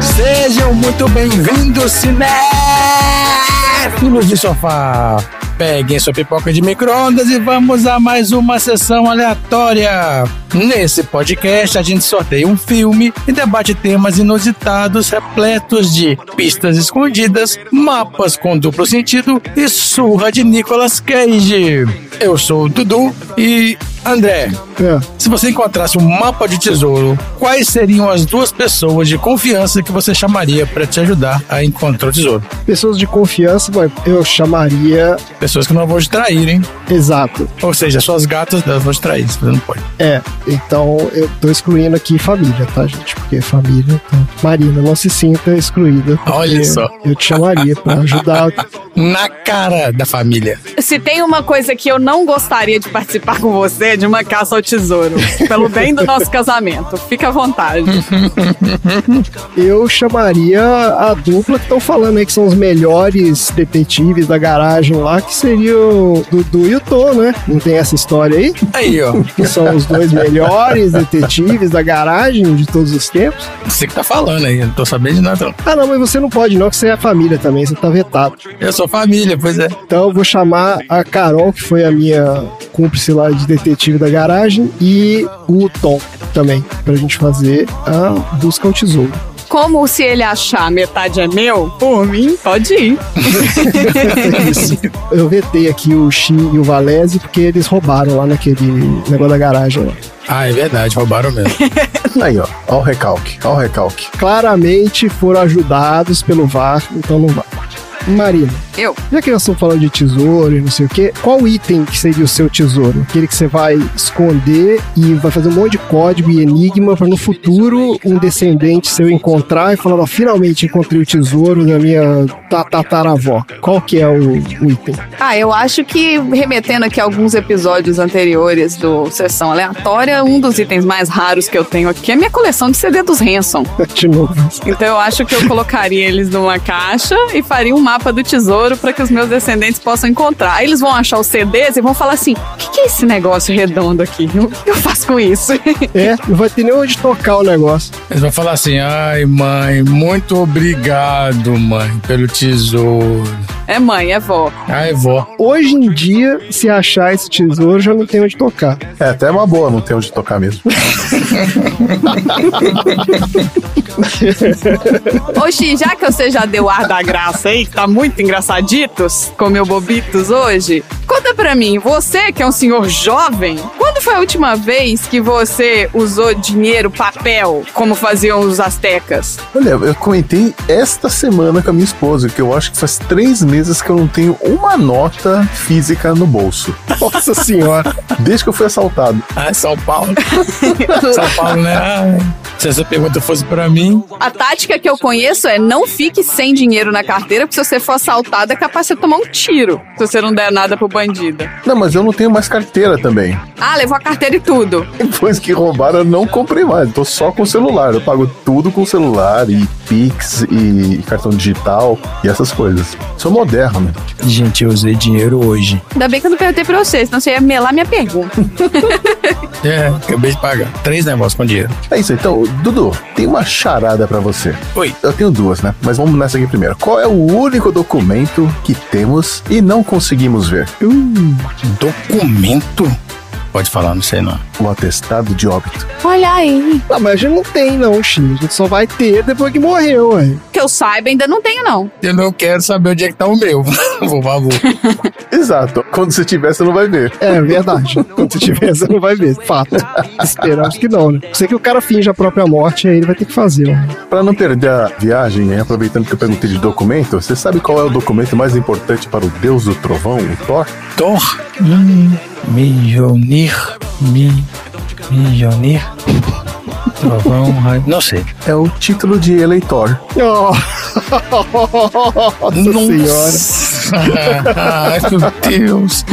Sejam muito bem-vindos, cinéfilos de sofá. Peguem sua pipoca de micro-ondas e vamos a mais uma sessão aleatória. Nesse podcast, a gente sorteia um filme e debate temas inusitados, repletos de pistas escondidas, mapas com duplo sentido e surra de Nicolas Cage. Eu sou o Dudu e André, É. se você encontrasse um mapa de tesouro, quais seriam as duas pessoas de confiança que você chamaria para te ajudar a encontrar o tesouro? Pessoas de confiança, eu chamaria. Pessoas que não vão te trair, hein? Exato. Ou seja, suas gatas elas vão te trair, você não pode. É. Então eu tô excluindo aqui família, tá, gente? Porque família. Então, Marina, não se sinta excluída. Olha só. Eu te chamaria pra ajudar. Na cara da família. Se tem uma coisa que eu não gostaria de participar com você, é de uma caça ao tesouro. Pelo bem do nosso casamento. Fica à vontade. Eu chamaria a dupla que estão falando aí que são os melhores detetives da garagem lá, que seria o Dudu e o Tô, né? Não tem essa história aí? Aí, ó. Que são os dois melhores detetives da garagem de todos os tempos. Você que tá falando aí, eu não tô sabendo de nada. não. Ah, não, mas você não pode, não, que você é família também, você tá vetado. Eu sou família, pois é. Então eu vou chamar a Carol, que foi a minha cúmplice lá de detetive da garagem, e o Tom também, pra gente fazer a busca ao tesouro. Como se ele achar metade é meu, por mim, pode ir. Eu vetei aqui o Xi e o Valese porque eles roubaram lá naquele negócio da garagem. lá. Ah, é verdade, roubaram mesmo. Aí, ó. Ó o recalque, ó o recalque. Claramente foram ajudados pelo VAR, então não vai. Marina, Eu. já que nós estamos falando de tesouro e não sei o que, qual item que seria o seu tesouro? Aquele que você vai esconder e vai fazer um monte de código e enigma para no futuro um descendente seu encontrar e falar, ó, finalmente encontrei o tesouro da minha ta- tataravó. Qual que é o, o item? Ah, eu acho que, remetendo aqui a alguns episódios anteriores do Sessão Aleatória, um dos itens mais raros que eu tenho aqui é a minha coleção de CD dos Hanson. De novo. Então eu acho que eu colocaria eles numa caixa e faria um mapa do tesouro para que os meus descendentes possam encontrar. Aí eles vão achar os CDs e vão falar assim: o que, que é esse negócio redondo aqui? O que eu faço com isso? É, não vai ter nem onde tocar o negócio. Eles vão falar assim: ai, mãe, muito obrigado, mãe, pelo tesouro. É mãe, é vó. Ai, vó. Hoje em dia, se achar esse tesouro, já não tem onde tocar. É até uma boa não ter onde tocar mesmo. Oxi, já que você já deu ar da graça aí, que tá muito engraçaditos, comeu bobitos hoje, conta pra mim, você que é um senhor jovem, quando foi a última vez que você usou dinheiro, papel, como faziam os astecas? Olha, eu comentei esta semana com a minha esposa que eu acho que faz três meses que eu não tenho uma nota física no bolso. Nossa senhora. Desde que eu fui assaltado. Ah, São Paulo. São Paulo, né? Se essa pergunta fosse pra mim, A tática que eu conheço é não fique sem dinheiro na carteira, porque se você for assaltado é capaz de você tomar um tiro, se você não der nada pro bandido. Não, mas eu não tenho mais carteira também. Ah, levou a carteira e tudo. Depois que roubaram, eu não comprei mais. Tô só com celular. Eu pago tudo com celular e Pix e cartão digital e essas coisas. Sou moderno, né? gente, eu usei dinheiro hoje. Ainda bem que eu não perguntei pra você, senão você ia melar minha pergunta. É, acabei de pagar. Três negócios com dinheiro. É isso, então, Dudu, tem uma charada pra você. Oi. Eu tenho duas, né? Mas vamos nessa aqui primeiro. Qual é o único documento que temos e não conseguimos ver? Documento? Pode falar, não sei não. O atestado de óbito. Olha aí. Ah, mas a gente não tem, não, X. A gente só vai ter depois que morreu, ué. Que eu saiba, ainda não tenho, não. Eu não quero saber onde é que tá o meu. Por favor. Exato. Quando você tiver, você não vai ver. É verdade. Quando você tiver, você não vai ver. Fato. Esperamos que não, né? Sei que o cara finge a própria morte, aí ele vai ter que fazer, ó. Pra não perder a viagem, e aproveitando que eu perguntei de documento, você sabe qual é o documento mais importante para o deus do trovão, o Thor? Thor. Hum, Mjolnir. Mi, Mjolnir. Trovão, raio. Não sei. É o título de eleitor. Oh. Nossa senhora. Ai, meu Deus.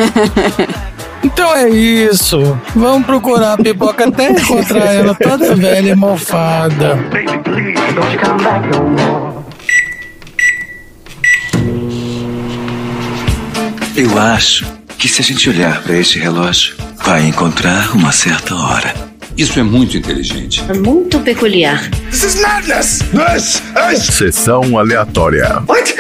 Então é isso. Vamos procurar a pipoca até encontrar ela toda velha e mofada. Eu acho que se a gente olhar para este relógio, vai encontrar uma certa hora. Isso é muito inteligente. É muito peculiar. Sessão aleatória. Muito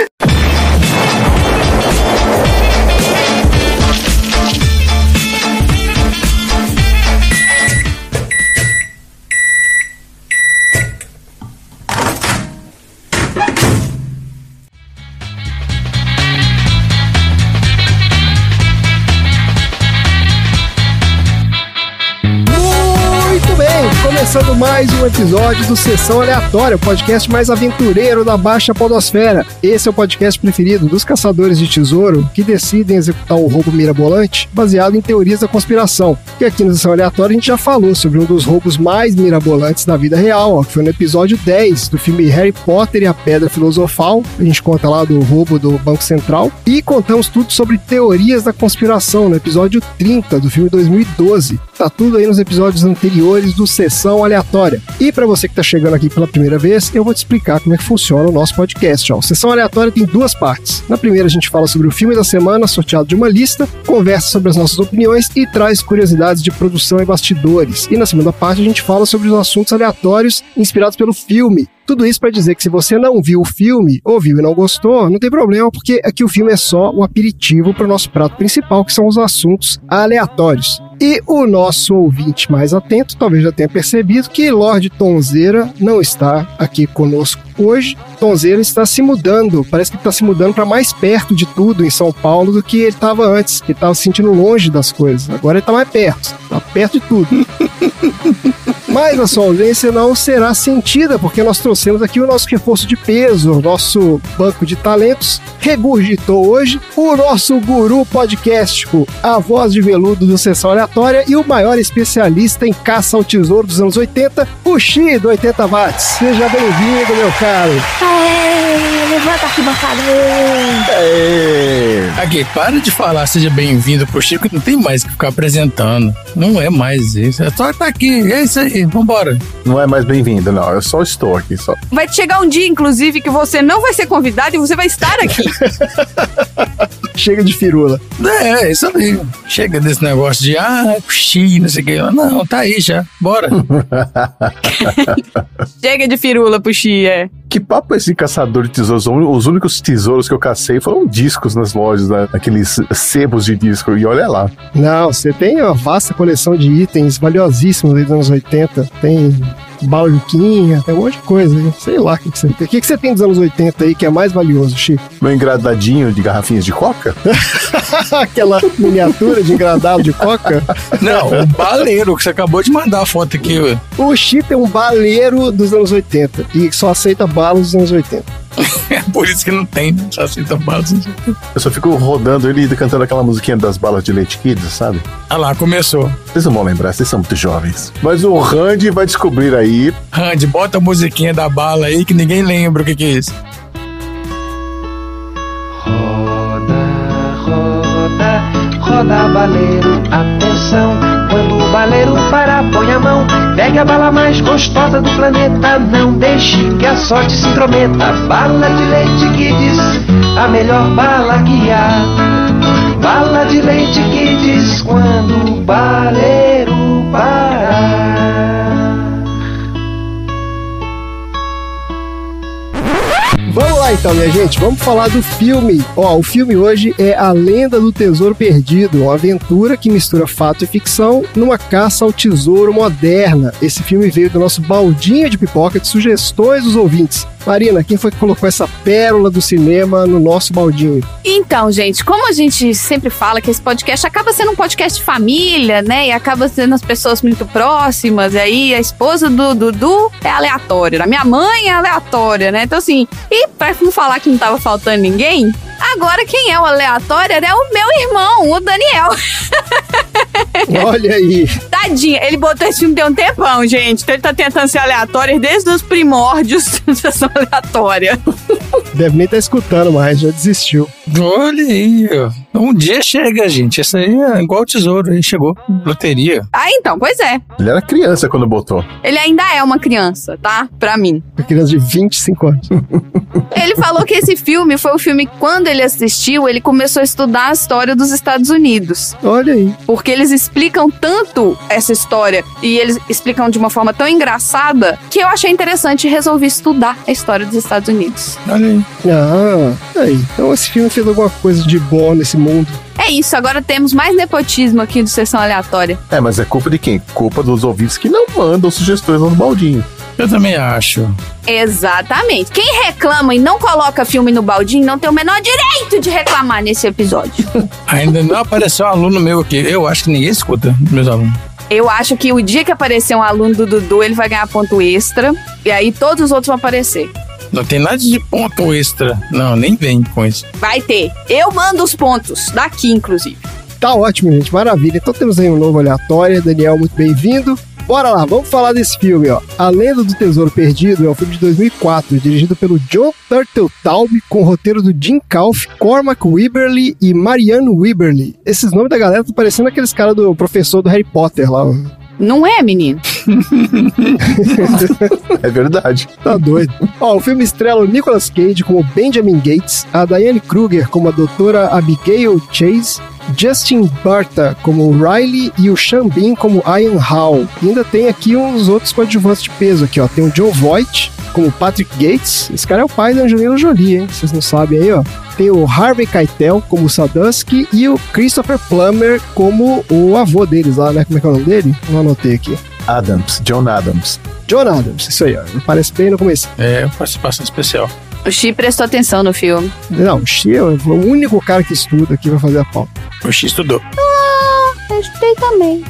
começando mais um episódio do Sessão Aleatória, o podcast mais aventureiro da Baixa Podosfera. Esse é o podcast preferido dos caçadores de tesouro que decidem executar o roubo mirabolante baseado em teorias da conspiração. E aqui no Sessão Aleatória a gente já falou sobre um dos roubos mais mirabolantes da vida real, ó, que foi no episódio 10 do filme Harry Potter e a Pedra Filosofal. A gente conta lá do roubo do Banco Central. E contamos tudo sobre teorias da conspiração no episódio 30 do filme 2012. Tá tudo aí nos episódios anteriores do Sessão Aleatória. E para você que tá chegando aqui pela primeira vez, eu vou te explicar como é que funciona o nosso podcast. Ó. O Sessão Aleatória tem duas partes. Na primeira a gente fala sobre o filme da semana, sorteado de uma lista, conversa sobre as nossas opiniões e traz curiosidades de produção e bastidores. E na segunda parte a gente fala sobre os assuntos aleatórios inspirados pelo filme. Tudo isso para dizer que se você não viu o filme, ou viu e não gostou, não tem problema, porque aqui o filme é só o aperitivo para o nosso prato principal, que são os assuntos aleatórios. E o nosso ouvinte mais atento talvez já tenha percebido que Lorde Tonzeira não está aqui conosco hoje. Tonzeira está se mudando, parece que está se mudando para mais perto de tudo em São Paulo do que ele estava antes, que estava se sentindo longe das coisas. Agora ele está mais perto, está perto de tudo. Mas a sua ausência não será sentida, porque nós trouxemos aqui o nosso reforço de peso, o nosso banco de talentos. Regurgitou hoje o nosso guru podcástico, a voz de veludo do Sessão Aleatória e o maior especialista em caça ao tesouro dos anos 80, o Xi do 80 Watts. Seja bem-vindo, meu caro. Aê, levanta aqui, bancada. Aqui, para de falar, seja bem-vindo pro Chico, não tem mais que ficar apresentando. Não é mais isso. É só estar aqui. É isso aí, vambora. Não é mais bem-vindo, não. Eu só estou aqui. Só. Vai chegar um dia, inclusive, que você não vai ser convidado e você vai estar aqui. Chega de firula. É, é isso aí. Chega desse negócio de, ah, Xi, não sei o que. Não, tá aí já. Bora. Chega de firula pro é. Que papo é esse caçador de tesouros? Os únicos tesouros que eu cacei foram discos nas lojas, né? aqueles sebos de disco. E olha lá. Não, você tem uma vasta coleção de itens valiosíssimos dos anos 80. Tem baluquinha, tem um monte de coisa aí. Sei lá o que, que você tem. O que, que você tem dos anos 80 aí que é mais valioso, Chico? Meu engradadinho de garrafinhas de coca? Aquela miniatura de engradado de coca? Não, o baleiro que você acabou de mandar a foto aqui. ué. O Chico é um baleiro dos anos 80 e só aceita balas dos anos 80. É por isso que não tem? Só aceita balas. Eu só fico rodando ele e cantando aquela musiquinha das balas de leite kids, sabe? Ah lá, começou. Vocês não vão lembrar, vocês são muito jovens. Mas o Randy vai descobrir aí. Randy, bota a musiquinha da bala aí que ninguém lembra o que, que é isso. Roda, roda, roda baleiro, atenção. Baleiro parar, põe a mão. Pegue a bala mais gostosa do planeta. Não deixe que a sorte se intrometa. Bala de leite diz a melhor bala que há. Bala de leite diz quando o baleiro então, minha gente, vamos falar do filme. Ó, o filme hoje é A Lenda do Tesouro Perdido, uma aventura que mistura fato e ficção numa caça ao tesouro moderna. Esse filme veio do nosso baldinho de pipoca de sugestões dos ouvintes. Marina, quem foi que colocou essa pérola do cinema no nosso baldinho? Então, gente, como a gente sempre fala que esse podcast acaba sendo um podcast de família, né? E acaba sendo as pessoas muito próximas. E aí a esposa do Dudu é aleatória. A minha mãe é aleatória, né? Então, assim, e pra não falar que não tava faltando ninguém, agora quem é o aleatório é o meu irmão, o Daniel. Olha aí. Tadinho, ele botou esse filme tem um tempão, gente. Então ele tá tentando ser aleatório desde os primórdios da sessão aleatória. Deve nem estar escutando mais, já desistiu. Olha aí, ó. Um dia chega, gente. Isso aí é igual o tesouro, aí chegou. Loteria. Ah, então, pois é. Ele era criança quando botou. Ele ainda é uma criança, tá? Pra mim. Uma criança de 25 anos. Ele falou que esse filme foi o filme que, quando ele assistiu, ele começou a estudar a história dos Estados Unidos. Olha aí. Porque eles explicam tanto essa história e eles explicam de uma forma tão engraçada que eu achei interessante e resolvi estudar a história dos Estados Unidos. Olha aí. Ah, aí. Então esse filme fez alguma coisa de bom nesse mundo. É isso, agora temos mais nepotismo aqui do Sessão Aleatória. É, mas é culpa de quem? Culpa dos ouvintes que não mandam sugestões no baldinho. Eu também acho. Exatamente. Quem reclama e não coloca filme no baldinho não tem o menor direito de reclamar nesse episódio. Ainda não apareceu um aluno meu aqui. Eu acho que ninguém escuta meus alunos. Eu acho que o dia que aparecer um aluno do Dudu, ele vai ganhar ponto extra. E aí todos os outros vão aparecer. Não tem nada de ponto extra. Não, nem vem com isso. Vai ter. Eu mando os pontos. Daqui, inclusive. Tá ótimo, gente. Maravilha. Então temos aí um novo aleatório. Daniel, muito bem-vindo. Bora lá, vamos falar desse filme, ó. A Lenda do Tesouro Perdido é um filme de 2004, dirigido pelo John Turteltaub, com o roteiro do Jim Calf, Cormac Weberly e Marianne Weberly. Esses nomes da galera estão parecendo aqueles caras do professor do Harry Potter lá. Não é, menino? É verdade. Tá doido. Ó, o filme estrela o Nicolas Cage como Benjamin Gates, a Diane Kruger como a doutora Abigail Chase, Justin Barta como Riley e o Sean Bean como Ian Howe. E ainda tem aqui uns outros coadjuvantes de peso aqui, ó. Tem o John Voight como Patrick Gates. Esse cara é o pai da Angelina Jolie, hein? Vocês não sabem aí, ó. Tem o Harvey Keitel como Sadusky e o Christopher Plummer como o avô deles lá, né? Como é que é o nome dele? Não anotei aqui. Adams, John Adams. John Adams, isso aí, ó. Parece bem no começo. É, participação especial. O Chi prestou atenção no filme. Não, o Xi é o único cara que estuda aqui vai fazer a pauta. O X estudou. Eu estudei também.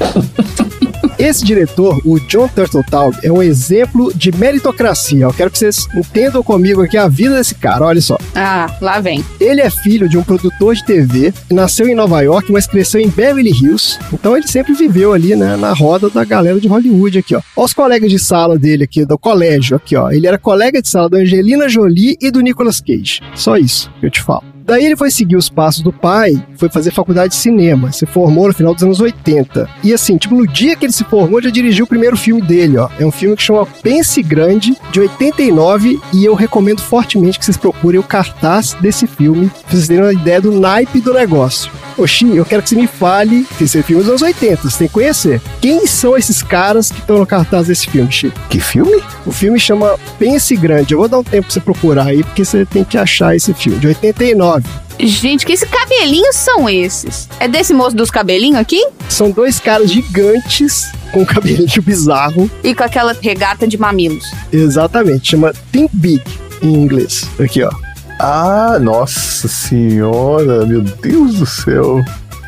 Esse diretor, o John Turteltaub, é um exemplo de meritocracia. Eu quero que vocês entendam comigo aqui a vida desse cara. Olha só. Ah, lá vem. Ele é filho de um produtor de TV, nasceu em Nova York, mas cresceu em Beverly Hills. Então ele sempre viveu ali, né, na roda da galera de Hollywood aqui, ó. Olha os colegas de sala dele aqui, do colégio aqui, ó. Ele era colega de sala da Angelina Jolie e do Nicolas Cage. Só isso que eu te falo. Daí ele foi seguir os passos do pai, foi fazer faculdade de cinema, se formou no final dos anos 80. E assim, tipo, no dia que ele se formou, já dirigiu o primeiro filme dele, ó. É um filme que chama Pense Grande, de 89, e eu recomendo fortemente que vocês procurem o cartaz desse filme, pra vocês terem uma ideia do naipe do negócio. Oxi, eu quero que você me fale, esse é filme dos anos 80, você tem que conhecer. Quem são esses caras que estão no cartaz desse filme, Chico? Que filme? O filme chama Pense Grande. Eu vou dar um tempo pra você procurar aí, porque você tem que achar esse filme, de 89. Gente, que esses cabelinhos são esses? É desse moço dos cabelinhos aqui? São dois caras gigantes com um cabelinho bizarro. E com aquela regata de mamilos. Exatamente, chama Think Big em inglês. Aqui, ó. Ah, nossa senhora, meu Deus do céu.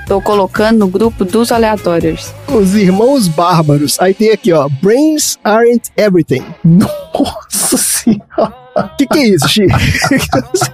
Tô colocando no grupo dos aleatórios. Os Irmãos Bárbaros. Aí tem aqui, ó. Brains aren't everything. Nossa senhora. Que que é isso, Xi?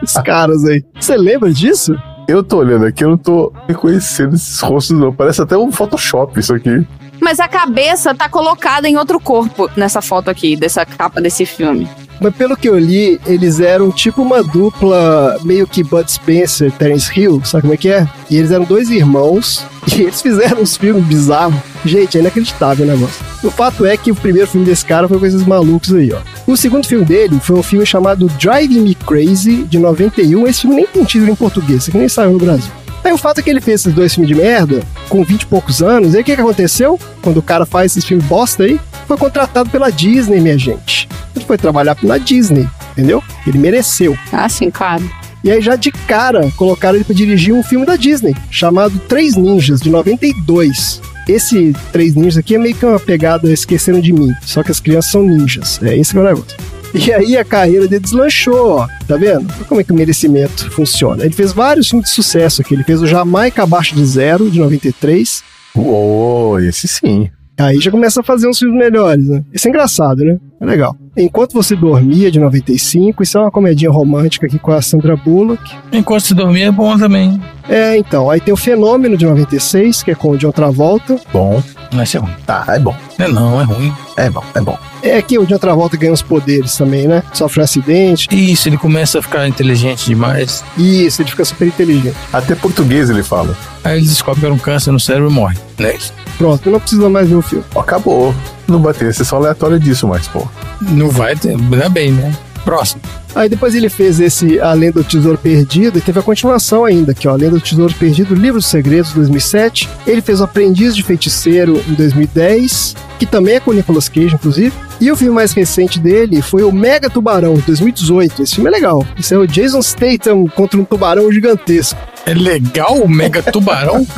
Esses caras aí. Você lembra disso? Eu tô olhando aqui, eu não tô reconhecendo esses rostos, não. Parece até um Photoshop isso aqui. Mas a cabeça tá colocada em outro corpo nessa foto aqui, dessa capa desse filme. Mas pelo que eu li, eles eram tipo uma dupla meio que Bud Spencer Terence Hill, sabe como é que é? E eles eram dois irmãos e eles fizeram uns filmes bizarros. Gente, é inacreditável o negócio. O fato é que o primeiro filme desse cara foi com esses malucos aí, ó. O segundo filme dele foi um filme chamado Driving Me Crazy, de 91. Esse filme nem tem título em português, isso aqui nem saiu no Brasil. Aí o fato é que ele fez esses dois filmes de merda, com 20 e poucos anos, e aí o que, que aconteceu? Quando o cara faz esses filmes bosta aí, foi contratado pela Disney, minha gente. Ele foi trabalhar na Disney, entendeu? Ele mereceu. Ah, sim, claro. E aí já de cara colocaram ele pra dirigir um filme da Disney, chamado Três Ninjas, de 92. Esse Três Ninjas aqui é meio que uma pegada Esqueceram de Mim, só que as crianças são ninjas. É esse que é o negócio. E aí a carreira dele deslanchou, ó. Tá vendo? Olha Como é que o merecimento funciona. Ele fez vários filmes de sucesso aqui. Ele fez o Jamaica Abaixo de Zero, de 93. Uou, esse sim. Aí já começa a fazer uns filmes melhores, né? Isso é engraçado, né? É legal. Enquanto Você Dormia, de 95. Isso é uma comedinha romântica aqui com a Sandra Bullock. Enquanto se dormir é bom também. É, então. Aí tem o Fenômeno, de 96, que é com o John Travolta. Bom. Não, esse é ruim. Tá, é bom. Não, é não, é ruim. É bom, é bom. É que o John Travolta ganha os poderes também, né? Sofre um acidente. Isso, ele começa a ficar inteligente demais. Isso, ele fica super inteligente. Até português ele fala. Aí ele descobre que era um câncer no cérebro e morre. Né? Pronto, não precisa mais ver o filme. Acabou. Não vai ter sessão aleatória disso mais, pô. Não vai ter. Ainda bem, né? Próximo. Aí depois ele fez esse A Lenda do Tesouro Perdido e teve a continuação ainda, que ó, A Lenda do Tesouro Perdido, Livro dos Segredos, 2007. Ele fez o Aprendiz de Feiticeiro em 2010, que também é com o Nicolas Cage, inclusive. E o filme mais recente dele foi o Mega Tubarão, de 2018. Esse filme é legal. Esse é o Jason Statham contra um tubarão gigantesco. É legal o Mega Tubarão?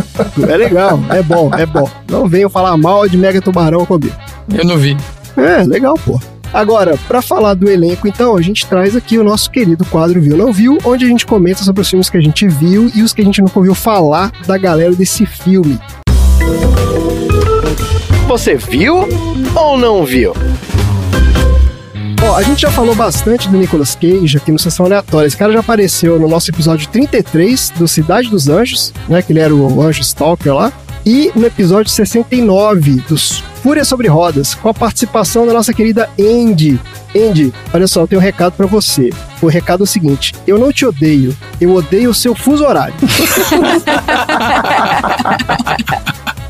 É legal, é bom, é bom. Não venham falar mal de Mega Tubarão comigo. Eu não vi. É, legal, pô. Agora, para falar do elenco, então, a gente traz aqui o nosso querido quadro Viu Não Viu, onde a gente comenta sobre os filmes que a gente viu e os que a gente nunca ouviu falar da galera desse filme. Você viu ou não viu? Ó, a gente já falou bastante do Nicolas Cage aqui no Sessão Aleatória. Esse cara já apareceu no nosso episódio 33 do Cidade dos Anjos, né? Que ele era o anjo Stalker lá. E no episódio 69 dos Fúria sobre Rodas, com a participação da nossa querida Andy. Andy, olha só, eu tenho um recado para você. O recado é o seguinte: eu não te odeio, eu odeio o seu fuso horário.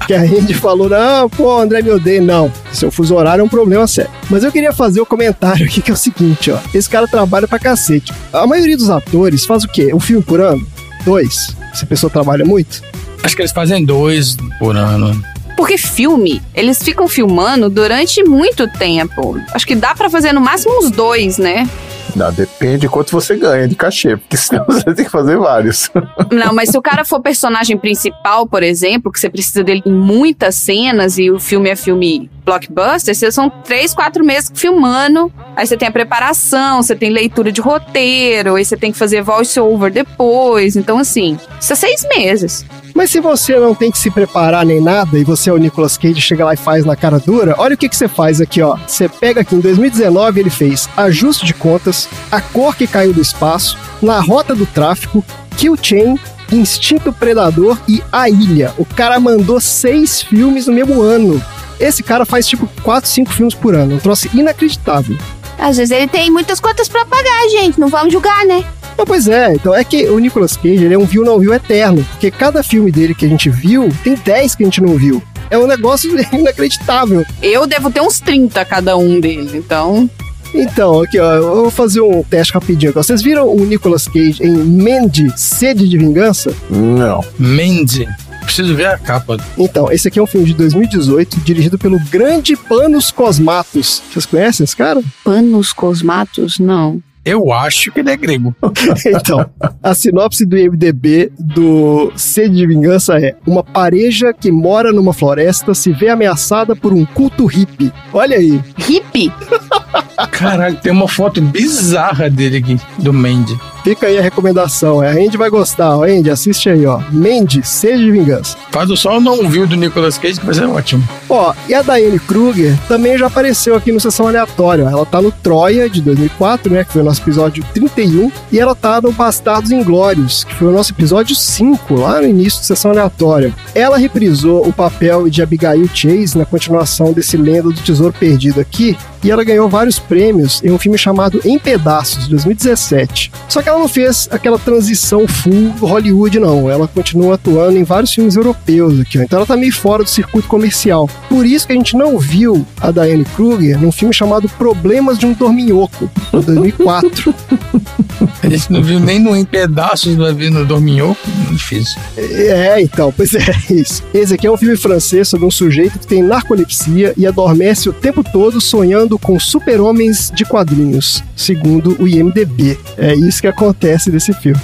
que a Andy falou: não, pô, André me odeia. Não, seu fuso horário é um problema sério. Mas eu queria fazer o um comentário aqui que é o seguinte: ó, esse cara trabalha pra cacete. A maioria dos atores faz o quê? Um filme por ano? Dois? Se a pessoa trabalha muito? Acho que eles fazem dois por ano. Porque filme, eles ficam filmando durante muito tempo. Acho que dá para fazer no máximo uns dois, né? Não, depende de quanto você ganha de cachê, porque senão você tem que fazer vários. Não, mas se o cara for personagem principal, por exemplo, que você precisa dele em muitas cenas e o filme é filme blockbuster, vocês são três, quatro meses filmando. Aí você tem a preparação, você tem leitura de roteiro, aí você tem que fazer voice over depois. Então, assim, isso é seis meses. Mas se você não tem que se preparar nem nada e você é o Nicolas Cage, chega lá e faz na cara dura, olha o que, que você faz aqui, ó. Você pega aqui em 2019, ele fez ajuste de contas, a cor que caiu do espaço, na rota do tráfico, Kill Chain, Instinto Predador e A Ilha. O cara mandou seis filmes no mesmo ano. Esse cara faz tipo quatro, cinco filmes por ano. Um troço inacreditável. Às vezes ele tem muitas contas para pagar, gente. Não vamos julgar, né? Não, pois é, então é que o Nicolas Cage ele é um viu não viu eterno, porque cada filme dele que a gente viu, tem 10 que a gente não viu. É um negócio inacreditável. Eu devo ter uns 30 cada um deles, então. Então, aqui ó, eu vou fazer um teste rapidinho. Vocês viram o Nicolas Cage em Mandy, Sede de Vingança? Não. Mandy. Preciso ver a capa. Então, esse aqui é um filme de 2018, dirigido pelo grande Panos Cosmatos. Vocês conhecem esse cara? Panos Cosmatos? Não. Eu acho que ele é grego. então, a sinopse do IMDB do Sede de Vingança é: Uma pareja que mora numa floresta se vê ameaçada por um culto hippie. Olha aí. Hippie? Caralho, tem uma foto bizarra dele aqui, do Mandy. Fica aí a recomendação. É, a Andy vai gostar. Ó, Andy, assiste aí, ó. Mandy, Sede de Vingança. Faz o sol não viu do Nicolas Cage, vai ser ótimo. Ó, e a Diane Kruger também já apareceu aqui no Sessão Aleatória. Ela tá no Troia, de 2004, né? Que foi o nosso episódio 31. E ela tá no Bastardos Inglórios, que foi o nosso episódio 5, lá no início da Sessão Aleatória. Ela reprisou o papel de Abigail Chase na continuação desse Lenda do Tesouro Perdido aqui. E ela ganhou vários prêmios em um filme chamado Em Pedaços, de 2017. Só que ela não fez aquela transição full Hollywood, não. Ela continua atuando em vários filmes europeus aqui, ó. Então ela tá meio fora do circuito comercial. Por isso que a gente não viu a Diane Kruger num filme chamado Problemas de um Dorminhoco, de 2004. A gente não viu nem no Em Pedaços, vai ver no Dorminhoco. Difícil. É, então, pois é, isso. Esse aqui é um filme francês sobre um sujeito que tem narcolepsia e adormece o tempo todo sonhando com super-homens de quadrinhos, segundo o IMDB. É isso que acontece nesse filme.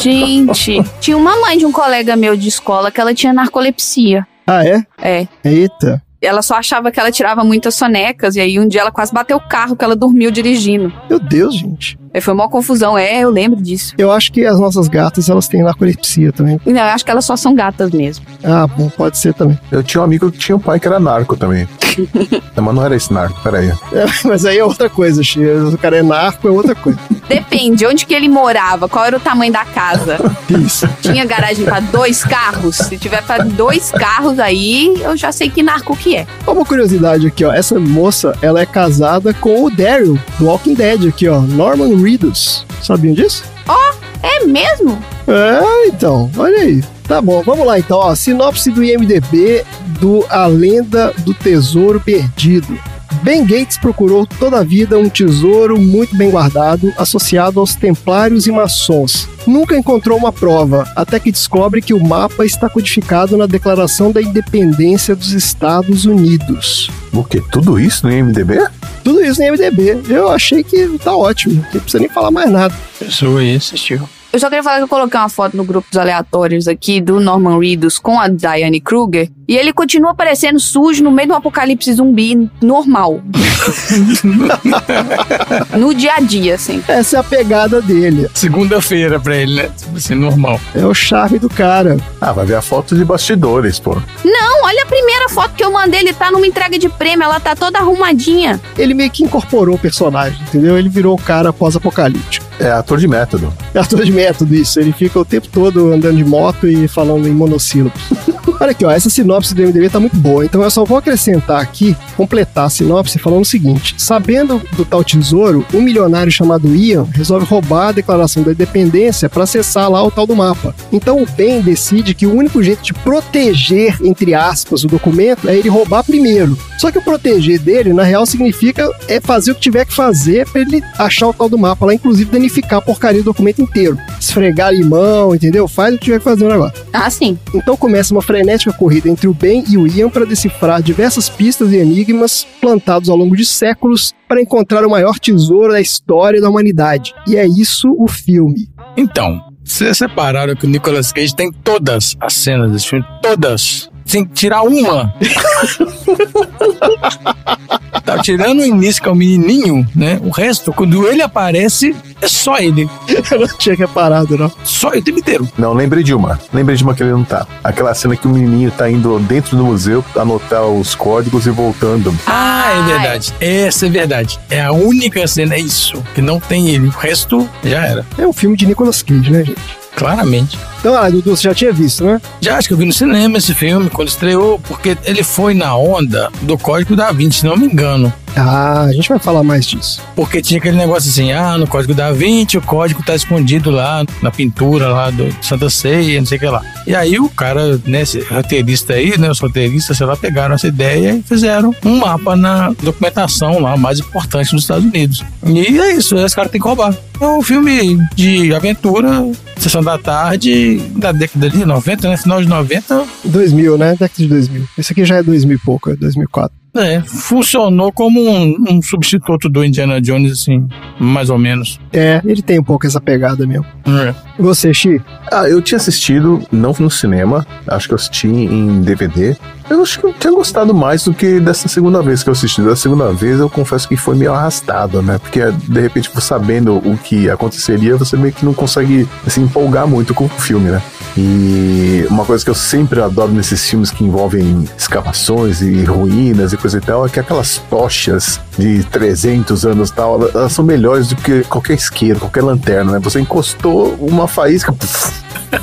Gente, tinha uma mãe de um colega meu de escola que ela tinha narcolepsia. Ah, é? É. Eita. Ela só achava que ela tirava muitas sonecas, e aí um dia ela quase bateu o carro que ela dormiu dirigindo. Meu Deus, gente. Aí foi uma confusão, é, eu lembro disso. Eu acho que as nossas gatas, elas têm narcolepsia também. Não, eu acho que elas só são gatas mesmo. Ah, bom, pode ser também. Eu tinha um amigo que tinha um pai que era narco também. Não, mas não era esse narco, peraí. É, mas aí é outra coisa. O cara é narco, é outra coisa. Depende, onde que ele morava, qual era o tamanho da casa. Isso. Tinha garagem pra dois carros? Se tiver pra dois carros aí, eu já sei que narco que é. Uma curiosidade aqui, ó. Essa moça, ela é casada com o Daryl, do Walking Dead aqui, ó. Norman Reedus. Sabiam disso? Ó, é mesmo? É, então, olha aí. Tá bom, vamos lá então, ó. Sinopse do IMDB do A Lenda do Tesouro Perdido. Ben Gates procurou toda a vida um tesouro muito bem guardado, associado aos templários e maçons. Nunca encontrou uma prova, até que descobre que o mapa está codificado na Declaração da Independência dos Estados Unidos. O quê? Tudo isso no IMDB? Tudo isso no IMDB. Eu achei que tá ótimo, não precisa nem falar mais nada. Pessoa aí assistiu. Eu só queria falar que eu coloquei uma foto no grupo dos aleatórios aqui do Norman Reedus com a Diane Kruger e ele continua aparecendo sujo no meio do apocalipse zumbi normal. no dia a dia, assim. Essa é a pegada dele. Segunda-feira pra ele, né? Tipo assim, normal. É o charme do cara. Ah, vai ver a foto de bastidores, pô. Não, olha a primeira foto que eu mandei, ele tá numa entrega de prêmio, ela tá toda arrumadinha. Ele meio que incorporou o personagem, entendeu? Ele virou o cara pós-apocalíptico. É ator de método. É ator de método isso. Ele fica o tempo todo andando de moto e falando em monossílabos. Olha aqui, ó, essa sinopse do MDB tá muito boa, então eu só vou acrescentar aqui, completar a sinopse falando o seguinte: sabendo do tal tesouro, um milionário chamado Ian resolve roubar a declaração da independência para acessar lá o tal do mapa. Então o Ben decide que o único jeito de proteger, entre aspas, o documento é ele roubar primeiro. Só que o proteger dele, na real, significa é fazer o que tiver que fazer para ele achar o tal do mapa lá, inclusive danificar a porcaria do documento inteiro. Esfregar limão, entendeu? Faz o que tiver que fazer no negócio. Ah, sim. Então começa uma frenética corrida entre o Ben e o Ian para decifrar diversas pistas e enigmas plantados ao longo de séculos para encontrar o maior tesouro da história da humanidade. E é isso o filme. Então, vocês separaram que o Nicolas Cage tem todas as cenas desse filme, todas. Sem tirar uma. tá tirando o início, que é o menininho, né? O resto, quando ele aparece, é só ele. Eu não tinha reparado, não. Só ele o tempo inteiro. Não, lembrei de uma. Lembrei de uma que ele não tá. Aquela cena que o menininho tá indo dentro do museu anotar os códigos e voltando. Ah, é verdade. Essa é verdade. É a única cena, é isso. Que não tem ele. O resto já era. É um filme de Nicolas Cage, né, gente? Claramente. Então, ah, Dudu, você já tinha visto, né? Já acho que eu vi no cinema esse filme quando estreou, porque ele foi na onda do Código da Vinci, se não me engano. Ah, a gente vai falar mais disso. Porque tinha aquele negócio assim, ah, no Código da Vinci o código tá escondido lá na pintura lá do Santa Ceia, não sei o que lá. E aí o cara, né, esse roteirista aí, né, os roteiristas, sei lá, pegaram essa ideia e fizeram um mapa na documentação lá mais importante dos Estados Unidos. E é isso, esse cara tem que roubar. É um filme de aventura, sessão da tarde, da década de 90, né, final de 90, 2000, né? Década de 2000. Esse aqui já é 2000 e pouco, é 2004. É, funcionou como um, um substituto do Indiana Jones, assim, mais ou menos. É, ele tem um pouco essa pegada mesmo. É. E você, Xi? Ah, eu tinha assistido, não no cinema, acho que eu assisti em DVD. Eu acho que eu tinha gostado mais do que dessa segunda vez que eu assisti. Da segunda vez eu confesso que foi meio arrastado, né? Porque de repente, sabendo o que aconteceria, você meio que não consegue se empolgar muito com o filme, né? E uma coisa que eu sempre adoro nesses filmes que envolvem escavações e ruínas e coisa e tal é que aquelas tochas de 300 anos e tal, elas- são melhores do que qualquer isqueiro, qualquer lanterna, né? Você encostou uma faísca, puf,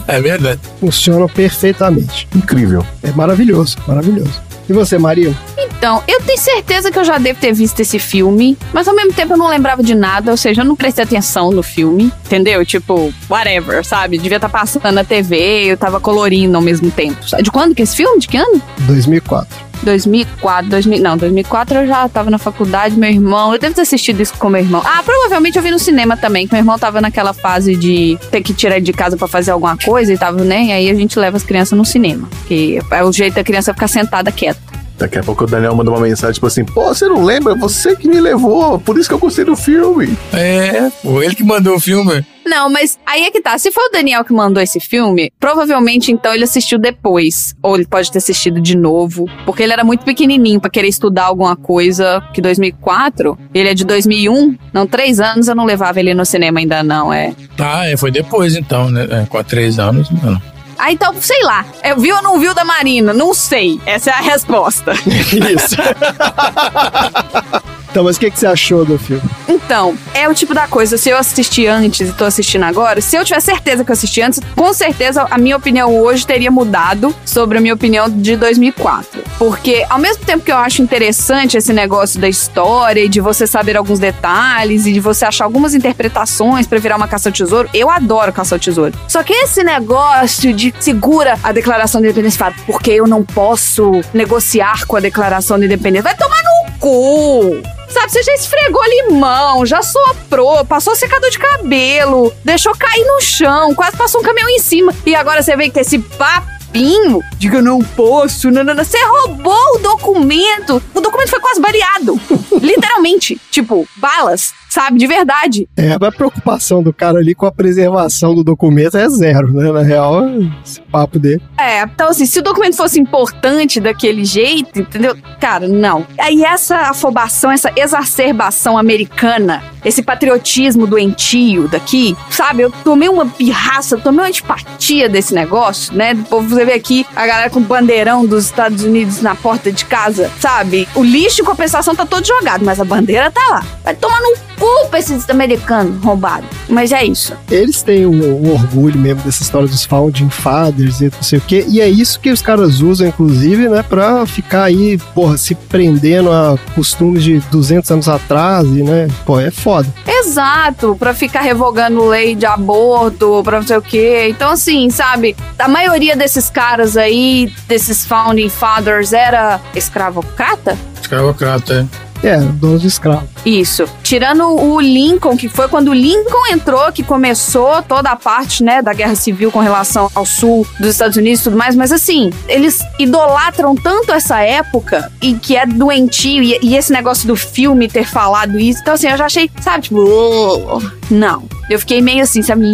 É verdade. Funcionam perfeitamente. incrível. É maravilhoso, maravilhoso. E você, Maria? Então, eu tenho certeza que eu já devo ter visto esse filme, mas ao mesmo tempo eu não lembrava de nada, ou seja, eu não prestei atenção no filme, entendeu? Tipo, whatever, sabe? Devia estar passando na TV, eu tava colorindo ao mesmo tempo. De quando que é esse filme? De que ano? 2004. 2004, 2000, não, 2004 eu já tava na faculdade, meu irmão, eu devo ter assistido isso com meu irmão. Ah, provavelmente eu vi no cinema também, que meu irmão tava naquela fase de ter que tirar de casa pra fazer alguma coisa e tava, né? E aí a gente leva as crianças no cinema, que é o jeito da criança ficar sentada quieta. Daqui a pouco o Daniel manda uma mensagem tipo assim: pô, você não lembra? Você que me levou, por isso que eu gostei do filme. É, foi ele que mandou o filme. Não, mas aí é que tá. Se foi o Daniel que mandou esse filme, provavelmente então ele assistiu depois. Ou ele pode ter assistido de novo. Porque ele era muito pequenininho pra querer estudar alguma coisa. Que 2004, ele é de 2001. Não, três anos eu não levava ele no cinema ainda não, é. Ah, é, foi depois então, né? É, com três anos, não. Ah, então, sei lá. É, viu ou não viu da Marina? Não sei. Essa é a resposta. Isso. Então, mas o que, que você achou do filme? Então, é o tipo da coisa, se eu assisti antes e tô assistindo agora, se eu tiver certeza que eu assisti antes, com certeza a minha opinião hoje teria mudado sobre a minha opinião de 2004. Porque ao mesmo tempo que eu acho interessante esse negócio da história e de você saber alguns detalhes e de você achar algumas interpretações pra virar uma caça ao tesouro, eu adoro caça ao tesouro. Só que esse negócio de segura a declaração de independência e fala, porque eu não posso negociar com a declaração de independência. Vai tomar no cu! Sabe, você já esfregou limão, já soprou, passou secador de cabelo, deixou cair no chão, quase passou um caminhão em cima. E agora você vem com esse papinho de que eu não posso, não, não, não. Você roubou o documento. O documento foi quase baleado. Literalmente. Tipo, balas sabe? De verdade. É, a preocupação do cara ali com a preservação do documento é zero, né? Na real, esse papo dele. É, então assim, se o documento fosse importante daquele jeito, entendeu? Cara, não. Aí essa afobação, essa exacerbação americana, esse patriotismo doentio daqui, sabe? Eu tomei uma pirraça, tomei uma antipatia desse negócio, né? Você vê aqui a galera com o bandeirão dos Estados Unidos na porta de casa, sabe? O lixo em compensação tá todo jogado, mas a bandeira tá lá. Vai tomar no culpa esses americanos roubados. Mas é isso. Eles têm um, um, orgulho mesmo dessa história dos founding fathers e não sei o quê. E é isso que os caras usam, inclusive, né? Pra ficar aí, porra, se prendendo a costumes de 200 anos atrás e, né? Pô, é foda. Exato. Pra ficar revogando lei de aborto, pra não sei o quê. Então, assim, sabe? A maioria desses caras aí, desses founding fathers, era escravocrata? Escravocrata, é. É, donos de escravo. Isso. Tirando o Lincoln, que foi quando o Lincoln entrou, que começou toda a parte, né, da guerra civil com relação ao sul dos Estados Unidos e tudo mais, mas assim, eles idolatram tanto essa época e que é doentio, e, e esse negócio do filme ter falado isso, então assim, eu já achei, sabe, tipo, não. Eu fiquei meio assim, sabe?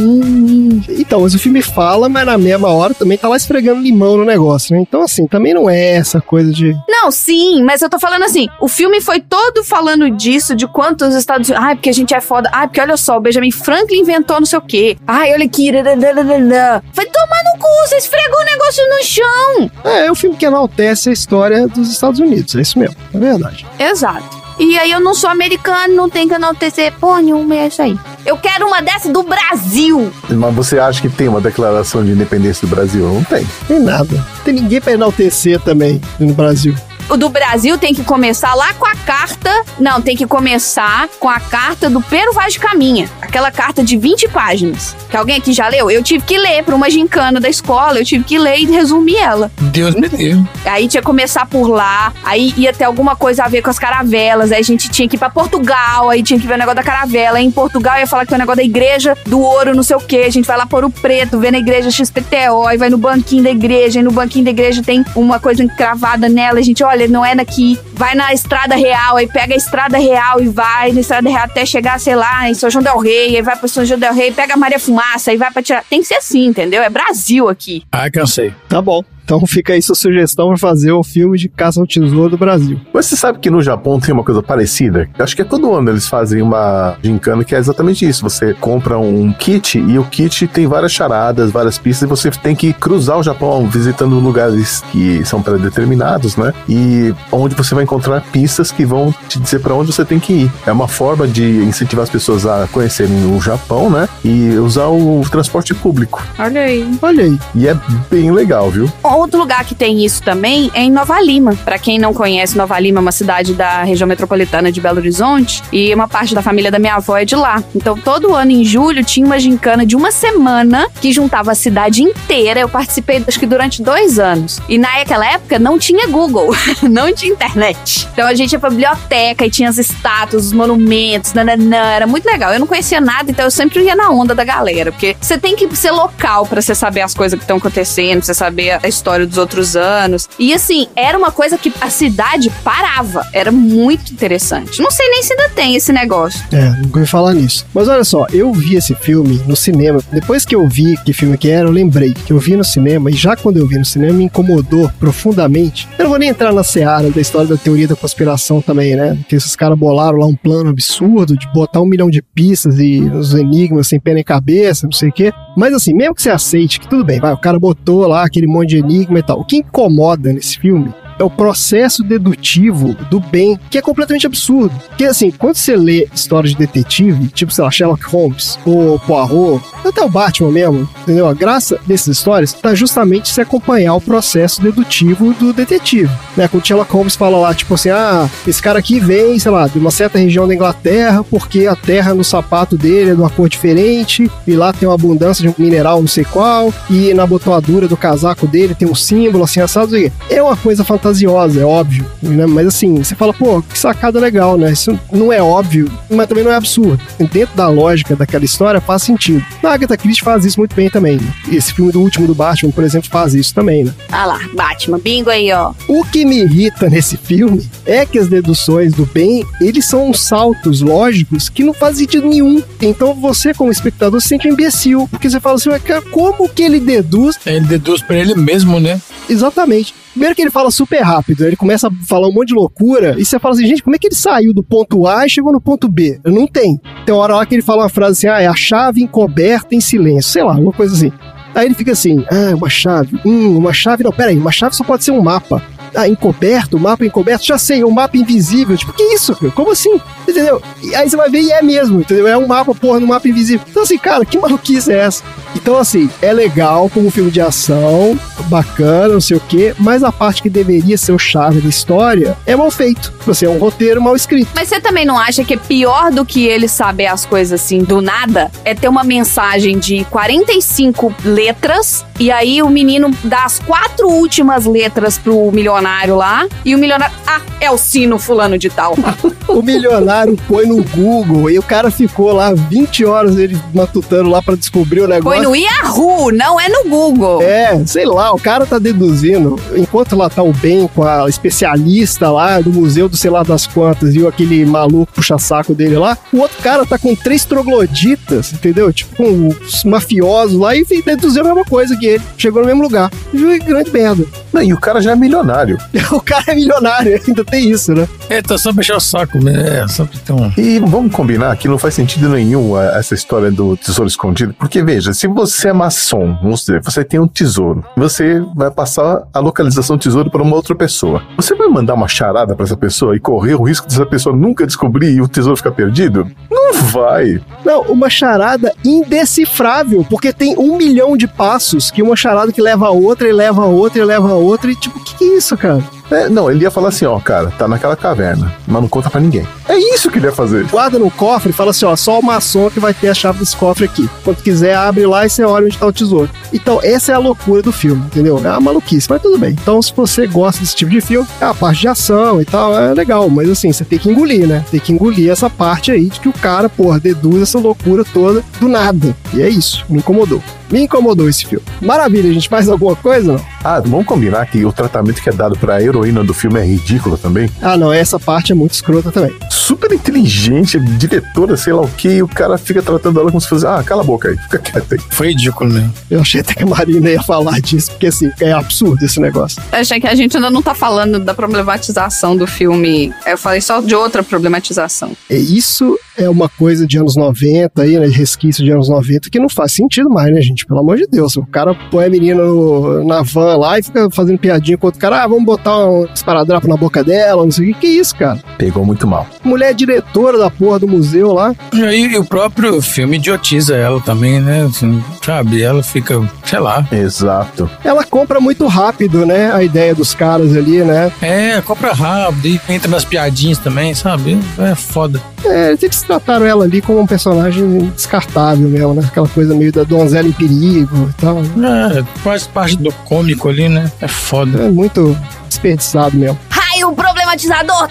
Então, mas o filme fala, mas na mesma hora também tá lá esfregando limão no negócio, né? Então, assim, também não é essa coisa de. Não, sim, mas eu tô falando assim, o filme foi todo falando disso, de quantos Estados Unidos. Ai, porque a gente é foda. Ai, porque olha só, o Benjamin Franklin inventou não sei o quê. Ai, olha aqui. Vai tomar no cu, você esfregou o negócio no chão. É, é um filme que enaltece a história dos Estados Unidos, é isso mesmo, é verdade. Exato. E aí eu não sou americano, não tenho que enaltecer porra nenhuma, é isso aí. Eu quero uma dessa do Brasil. Mas você acha que tem uma declaração de independência do Brasil? Não tem. Tem nada. Tem ninguém pra enaltecer também no Brasil. O do Brasil tem que começar lá com a carta. Não, tem que começar com a carta do Pero Vaz de Caminha. Aquela carta de 20 páginas. Que alguém aqui já leu? Eu tive que ler para uma gincana da escola. Eu tive que ler e resumir ela. Deus me livre. Aí tinha que começar por lá. Aí ia ter alguma coisa a ver com as caravelas. Aí a gente tinha que ir pra Portugal. Aí tinha que ver o negócio da caravela. Aí em Portugal ia falar que é o negócio da igreja do ouro, não sei o quê. A gente vai lá por o preto, ver na igreja XPTO. Aí vai no banquinho da igreja. Aí no banquinho da igreja tem uma coisa encravada nela. A gente, olha, não é daqui. Vai na estrada real. Aí pega a estrada real e vai na estrada real até chegar, sei lá, em São João Del Rei. Aí vai pra São João Del Rei, pega a Maria Fumaça. Aí vai pra tirar. Tem que ser assim, entendeu? É Brasil aqui. Ai, cansei. Tá bom. Então fica aí sua sugestão para fazer o filme de Caça ao Tesouro do Brasil. Mas você sabe que no Japão tem uma coisa parecida? Acho que é todo ano eles fazem uma gincana que é exatamente isso. Você compra um kit e o kit tem várias charadas, várias pistas e você tem que cruzar o Japão visitando lugares que são pré-determinados, né? E onde você vai encontrar pistas que vão te dizer para onde você tem que ir. É uma forma de incentivar as pessoas a conhecerem o Japão, né? E usar o transporte público. Olha aí. Olha aí. E é bem legal, viu? Outro lugar que tem isso também é em Nova Lima. Para quem não conhece, Nova Lima é uma cidade da região metropolitana de Belo Horizonte e uma parte da família da minha avó é de lá. Então, todo ano em julho tinha uma gincana de uma semana que juntava a cidade inteira. Eu participei, acho que durante dois anos. E naquela época não tinha Google, não tinha internet. Então a gente ia pra biblioteca e tinha as estátuas, os monumentos, nananã. Era muito legal. Eu não conhecia nada, então eu sempre ia na onda da galera. Porque você tem que ser local para você saber as coisas que estão acontecendo, pra você saber a história história dos outros anos. E assim, era uma coisa que a cidade parava. Era muito interessante. Não sei nem se ainda tem esse negócio. É, nunca ouvi falar nisso. Mas olha só, eu vi esse filme no cinema. Depois que eu vi que filme que era, eu lembrei que eu vi no cinema. E já quando eu vi no cinema, me incomodou profundamente. Eu não vou nem entrar na seara da história da teoria da conspiração também, né? Que esses caras bolaram lá um plano absurdo de botar um milhão de pistas e os enigmas sem pé nem cabeça, não sei o quê. Mas assim, mesmo que você aceite que tudo bem, vai, o cara botou lá aquele monte de enigma e tal. O que incomoda nesse filme é o processo dedutivo do bem, que é completamente absurdo. Porque, assim, quando você lê histórias de detetive, tipo, sei lá, Sherlock Holmes ou Poirot, até o Batman mesmo, entendeu? A graça dessas histórias tá justamente se acompanhar o processo dedutivo do detetive, né? Quando Sherlock Holmes fala lá, tipo assim, ah, esse cara aqui vem, sei lá, de uma certa região da Inglaterra, porque a terra no sapato dele é de uma cor diferente, e lá tem uma abundância de um mineral não sei qual, e na botoadura do casaco dele tem um símbolo assim, assado. É uma coisa fantástica fantasiosa, é óbvio, né? Mas assim, você fala, pô, que sacada legal, né? Isso não é óbvio, mas também não é absurdo. Dentro da lógica daquela história faz sentido. A Agatha Christie faz isso muito bem também. Né? Esse filme do último do Batman, por exemplo, faz isso também, né? Ah lá, Batman, bingo aí, ó. O que me irrita nesse filme é que as deduções do bem, eles são uns saltos lógicos que não fazem sentido nenhum. Então você, como espectador, se sente um imbecil, porque você fala assim, como que ele deduz? Ele deduz para ele mesmo, né? Exatamente. Primeiro que ele fala super rápido, ele começa a falar um monte de loucura, e você fala assim, gente, como é que ele saiu do ponto A e chegou no ponto B? Não tem. Tem uma hora lá que ele fala uma frase assim, ah, é a chave encoberta em silêncio, sei lá, uma coisa assim. Aí ele fica assim, ah, uma chave, hum, uma chave, não, peraí, uma chave só pode ser um mapa. Ah, encoberto, mapa encoberto, já sei, um mapa invisível. Tipo, que isso, cara? Como assim? Entendeu? E aí você vai ver e é mesmo, entendeu? É um mapa, porra, no mapa invisível. Então, assim, cara, que maluquice é essa? Então, assim, é legal como filme de ação, bacana, não sei o quê, mas a parte que deveria ser o chave da história é mal feito. Você é um roteiro mal escrito. Mas você também não acha que é pior do que ele saber as coisas assim do nada? É ter uma mensagem de 45 letras e aí o menino dá as quatro últimas letras pro milionário lá e o milionário, ah, é o sino fulano de tal. o milionário põe no Google e o cara ficou lá 20 horas ele matutando lá para descobrir o negócio. Foi no Yahoo, não é no Google. É, sei lá, o cara tá deduzindo. Enquanto lá tá o Ben com a especialista lá do museu do sei lá das quantas, viu aquele maluco puxa-saco dele lá, o outro cara tá com três trogloditas, entendeu? Tipo, com os mafiosos lá e deduziu a mesma coisa que ele. Chegou no mesmo lugar. Viu grande merda. Não, e o cara já é milionário. o cara é milionário, ainda tem isso, né? É, tá só mexer o saco, né? É, só então. E vamos combinar que não faz sentido nenhum essa história do tesouro escondido, porque veja, se você é maçom, vamos dizer, você tem um tesouro, você vai passar a localização do tesouro para uma outra pessoa. Você vai mandar uma charada para essa pessoa e correr o risco dessa pessoa nunca descobrir e o tesouro ficar perdido? Não vai. Não, uma charada indecifrável, porque tem um milhão de passos que uma charada que leva a outra e leva a outra e leva a outra e tipo, o que, que é isso, cara? É, não, ele ia falar assim, ó, cara, tá naquela caverna, mas não conta pra ninguém. É isso que ele ia fazer. Guarda no cofre e fala assim, ó, só o maçom que vai ter a chave desse cofre aqui. Quando quiser, abre lá e você olha onde tá o tesouro. Então, essa é a loucura do filme, entendeu? É uma maluquice, mas tudo bem. Então, se você gosta desse tipo de filme, é a parte de ação e tal, é legal. Mas assim, você tem que engolir, né? Tem que engolir essa parte aí de que o cara, porra, deduz essa loucura toda do nada. E é isso, me incomodou. Me incomodou esse filme. Maravilha, a gente faz alguma coisa não? Ah, vamos combinar que o tratamento que é dado pra heroína do filme é ridículo também? Ah, não, essa parte é muito escrota também. Super inteligente, diretora, sei lá o que, e o cara fica tratando ela como se fosse, ah, cala a boca aí, fica quieto aí. Foi ridículo mesmo. Eu achei até que a Marina ia falar disso, porque assim, é absurdo esse negócio. Eu achei que a gente ainda não tá falando da problematização do filme. Eu falei só de outra problematização. É isso é uma coisa de anos 90 aí, né, resquício de anos 90, que não faz sentido mais, né, gente? Pelo amor de Deus. O cara põe a menina no, na van lá e fica fazendo piadinha com outro cara, ah, vamos botar um esparadrapo na boca dela, não sei o que. Que isso, cara? Pegou muito mal. Mulher diretora da porra do museu lá. E aí o próprio filme idiotiza ela também, né? Assim, sabe? Ela fica, sei lá. Exato. Ela compra muito rápido, né? A ideia dos caras ali, né? É, compra rápido e entra nas piadinhas também, sabe? É foda. É, eles trataram ela ali como um personagem descartável mesmo, né? Aquela coisa meio da donzela em perigo e tal. É, faz parte do cômico ali, né? É foda. É muito desperdiçado mesmo. Raio problematizador!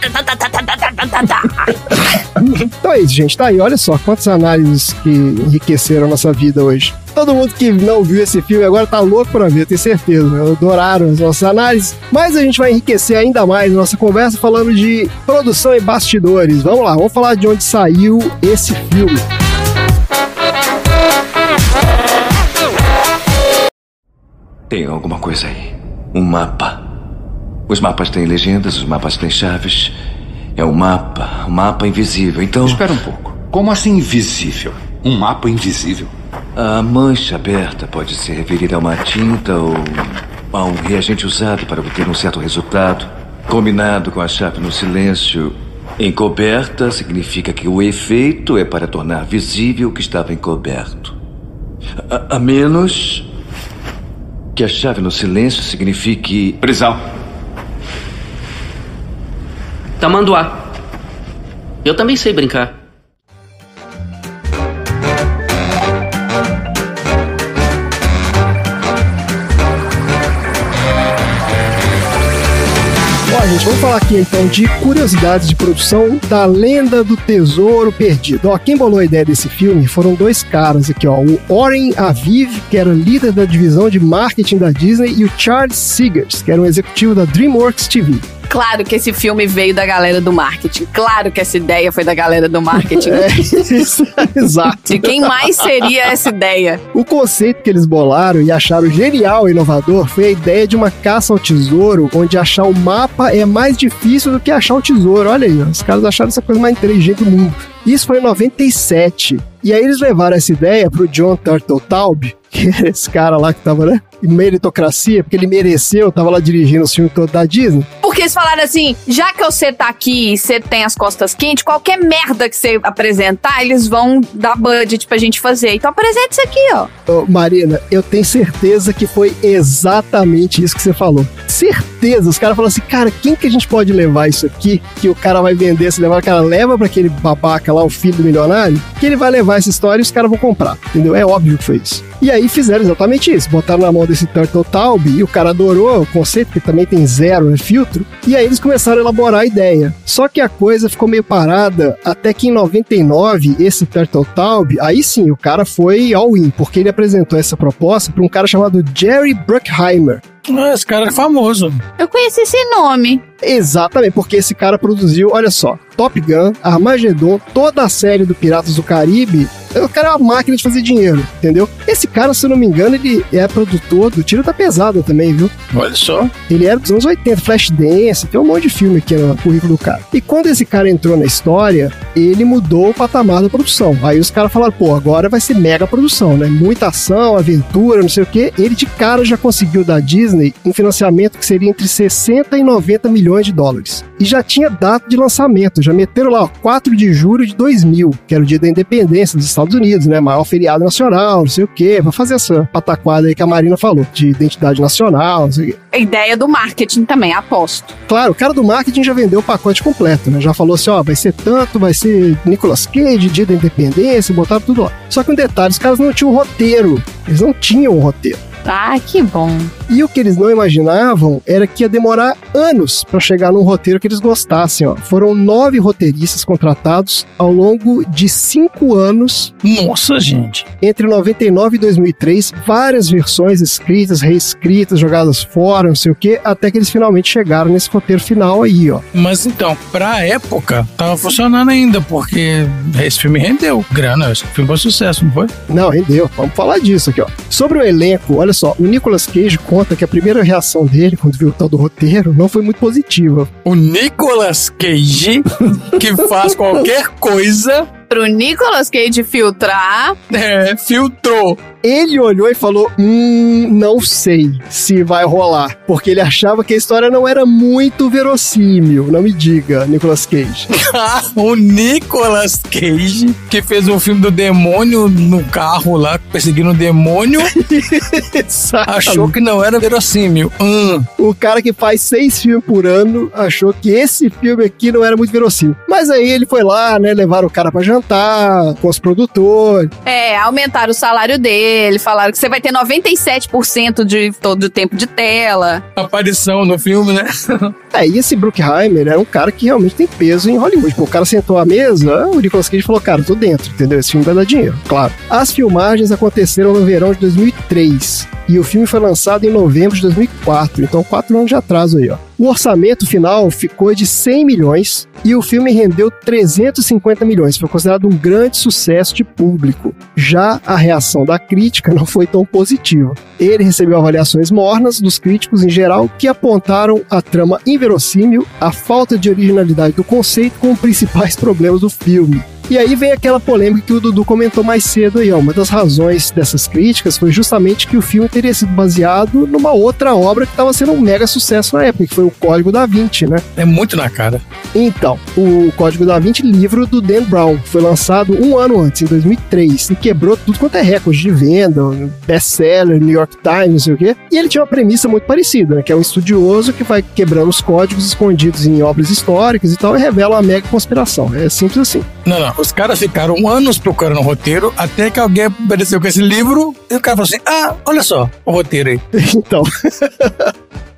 Então é isso, gente. Tá aí, olha só quantas análises que enriqueceram a nossa vida hoje. Todo mundo que não viu esse filme agora tá louco pra ver, tenho certeza. Né? Adoraram as nossas análises. Mas a gente vai enriquecer ainda mais a nossa conversa falando de produção e bastidores. Vamos lá, vamos falar de onde saiu esse filme. Tem alguma coisa aí. Um mapa. Os mapas têm legendas, os mapas têm chaves. É um mapa, um mapa invisível. Então. Espera um pouco. Como assim invisível? Um mapa invisível? A mancha aberta pode se referir a uma tinta ou a um reagente usado para obter um certo resultado. Combinado com a chave no silêncio, encoberta significa que o efeito é para tornar visível o que estava encoberto. A, a menos que a chave no silêncio signifique. Prisão. Tamanduá. Eu também sei brincar. Gente, vamos falar aqui então de curiosidades de produção da Lenda do Tesouro Perdido. Ó, quem bolou a ideia desse filme foram dois caras aqui, ó. O Oren Aviv, que era líder da divisão de marketing da Disney, e o Charles Seegers, que era um executivo da DreamWorks TV. Claro que esse filme veio da galera do marketing. Claro que essa ideia foi da galera do marketing. É, isso, exato. E quem mais seria essa ideia? O conceito que eles bolaram e acharam genial e inovador foi a ideia de uma caça ao tesouro, onde achar o mapa é mais difícil do que achar o tesouro. Olha aí, os caras acharam essa coisa mais inteligente do mundo. Isso foi em 97. E aí eles levaram essa ideia pro John Turteltaub, que era esse cara lá que tava, né? Meritocracia, porque ele mereceu, tava lá dirigindo o filme todo da Disney. Porque eles falaram assim: já que você tá aqui e você tem as costas quentes, qualquer merda que você apresentar, eles vão dar budget pra gente fazer. Então apresenta isso aqui, ó. Ô, Marina, eu tenho certeza que foi exatamente isso que você falou. Certeza. Os caras falaram assim, cara, quem que a gente pode levar isso aqui? Que o cara vai vender, se levar, o cara leva pra aquele babaca lá, o filho do milionário, que ele vai levar essa história e os caras vão comprar. Entendeu? É óbvio que foi isso. E aí fizeram exatamente isso. Botaram na mão desse Turtle Taub e o cara adorou o conceito, que também tem zero né, filtro. E aí eles começaram a elaborar a ideia. Só que a coisa ficou meio parada até que em 99, esse Turtle Taub, aí sim, o cara foi all-in, porque ele apresentou essa proposta para um cara chamado Jerry Bruckheimer. Ah, Esse cara é famoso. Eu conheci esse nome. Exatamente, porque esse cara produziu, olha só, Top Gun, Armageddon, toda a série do Piratas do Caribe. O cara é uma máquina de fazer dinheiro, entendeu? Esse cara, se eu não me engano, ele é produtor do Tiro da Pesada também, viu? Olha só. Ele era dos anos 80, Flashdance, tem um monte de filme aqui no currículo do cara. E quando esse cara entrou na história, ele mudou o patamar da produção. Aí os caras falaram, pô, agora vai ser mega produção, né? Muita ação, aventura, não sei o quê. Ele de cara já conseguiu da Disney um financiamento que seria entre 60 e 90 milhões de dólares. E já tinha data de lançamento, já meteram lá, ó, 4 de julho de 2000, que era o dia da independência dos Estados Unidos, né? Maior feriado nacional, não sei o quê, pra fazer essa pataquada aí que a Marina falou, de identidade nacional, não sei o quê. A ideia do marketing também, aposto. Claro, o cara do marketing já vendeu o pacote completo, né? Já falou assim, ó, vai ser tanto, vai ser Nicolas Cage, dia da independência, botaram tudo lá. Só que um detalhe, os caras não tinham roteiro. Eles não tinham um roteiro. Ah, que bom. E o que eles não imaginavam era que ia demorar anos para chegar num roteiro que eles gostassem. Ó. Foram nove roteiristas contratados ao longo de cinco anos. Nossa, gente. Entre 99 e 2003, várias versões escritas, reescritas, jogadas fora, não sei o que, até que eles finalmente chegaram nesse roteiro final aí, ó. Mas então, pra época, tava funcionando ainda, porque esse filme rendeu grana. Esse filme foi sucesso, não foi? Não, rendeu. Vamos falar disso aqui, ó. Sobre o elenco, olha só, o Nicolas Cage conta que a primeira reação dele quando viu o tal do roteiro não foi muito positiva. O Nicolas Cage, que faz qualquer coisa, Pro Nicolas Cage filtrar, é, filtrou. Ele olhou e falou: Hum, não sei se vai rolar. Porque ele achava que a história não era muito verossímil. Não me diga, Nicolas Cage. o Nicolas Cage, que fez um filme do demônio no carro lá, perseguindo o demônio, achou que não era verossímil. Hum. O cara que faz seis filmes por ano achou que esse filme aqui não era muito verossímil. Mas aí ele foi lá, né? Levaram o cara pra jantar com os produtores. é, aumentaram o salário dele, falaram que você vai ter 97% de todo o tempo de tela. Aparição no filme, né? É, e esse Bruckheimer era um cara que realmente tem peso em Hollywood. Pô, o cara sentou à mesa, o Nicolas Cage falou, cara, tô dentro, entendeu? Esse filme vai dar dinheiro, claro. As filmagens aconteceram no verão de 2003 e o filme foi lançado em novembro de 2004, então quatro anos de atraso aí, ó. O orçamento final ficou de 100 milhões e o filme rendeu 350 milhões. Foi considerado um grande sucesso de público. Já a reação da crítica não foi tão positiva. Ele recebeu avaliações mornas dos críticos em geral que apontaram a trama inverossímil, a falta de originalidade do conceito como principais problemas do filme. E aí vem aquela polêmica que o Dudu comentou mais cedo aí, ó. Uma das razões dessas críticas foi justamente que o filme teria sido baseado numa outra obra que estava sendo um mega sucesso na época, que foi o Código da Vinci, né? É muito na cara. Então, o Código da Vinci, livro do Dan Brown, foi lançado um ano antes, em 2003, e quebrou tudo quanto é recorde de venda, best-seller, New York Times, não sei o quê. E ele tinha uma premissa muito parecida, né? Que é um estudioso que vai quebrando os códigos escondidos em obras históricas e tal, e revela uma mega conspiração. É simples assim. Não, não. Os caras ficaram anos procurando o roteiro, até que alguém apareceu com esse livro, e o cara falou assim: ah, olha só o roteiro aí. então.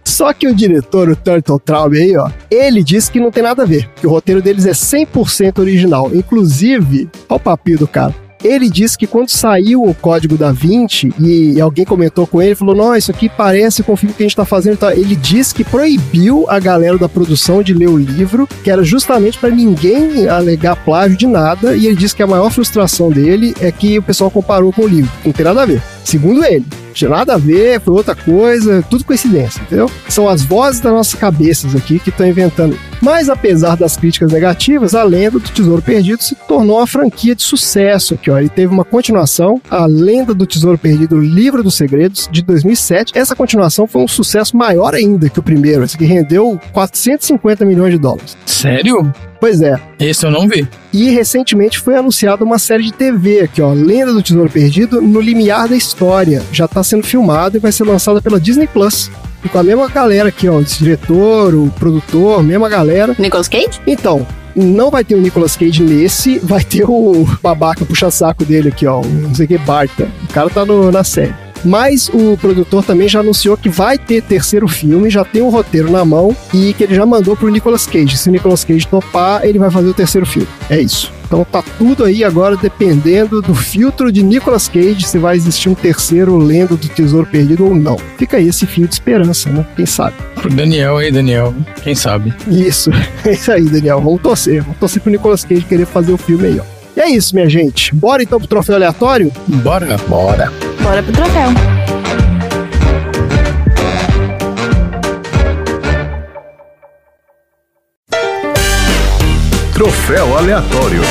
Só que o diretor, o Turtle Traub aí, ó, ele disse que não tem nada a ver, que o roteiro deles é 100% original. Inclusive, olha o papinho do cara. Ele disse que quando saiu o código da 20 e alguém comentou com ele, falou: Não, isso aqui parece com o filme que a gente tá fazendo. Tá? Ele disse que proibiu a galera da produção de ler o livro, que era justamente para ninguém alegar plágio de nada. E ele disse que a maior frustração dele é que o pessoal comparou com o livro. Não tem nada a ver. Segundo ele tinha nada a ver, foi outra coisa, tudo coincidência, entendeu? São as vozes das nossas cabeças aqui que estão inventando. Mas apesar das críticas negativas, a lenda do Tesouro Perdido se tornou uma franquia de sucesso aqui, ó. Ele teve uma continuação, a Lenda do Tesouro Perdido, Livro dos Segredos, de 2007. Essa continuação foi um sucesso maior ainda que o primeiro, esse que rendeu 450 milhões de dólares. Sério? Pois é. Esse eu não vi. E recentemente foi anunciada uma série de TV aqui, ó, Lenda do Tesouro Perdido, no limiar da história. Já está sendo filmada e vai ser lançada pela Disney Plus. E com a mesma galera aqui, ó, o diretor, o produtor, mesma galera. Nicolas Cage? Então, não vai ter o Nicolas Cage nesse, vai ter o babaca puxa-saco dele aqui, ó, o não sei o que, Barta. O cara tá no, na série. Mas o produtor também já anunciou que vai ter terceiro filme, já tem um roteiro na mão e que ele já mandou pro Nicolas Cage. Se o Nicolas Cage topar, ele vai fazer o terceiro filme. É isso. Então tá tudo aí agora dependendo do filtro de Nicolas Cage se vai existir um terceiro Lendo do Tesouro Perdido ou não. Fica aí esse fio de esperança, né? Quem sabe? Pro Daniel aí, Daniel. Quem sabe? Isso. É isso aí, Daniel. Vamos torcer. Vamos torcer pro Nicolas Cage querer fazer o filme aí, ó. E é isso, minha gente. Bora então pro troféu aleatório? Bora. Bora. Bora pro troféu. Troféu aleatório.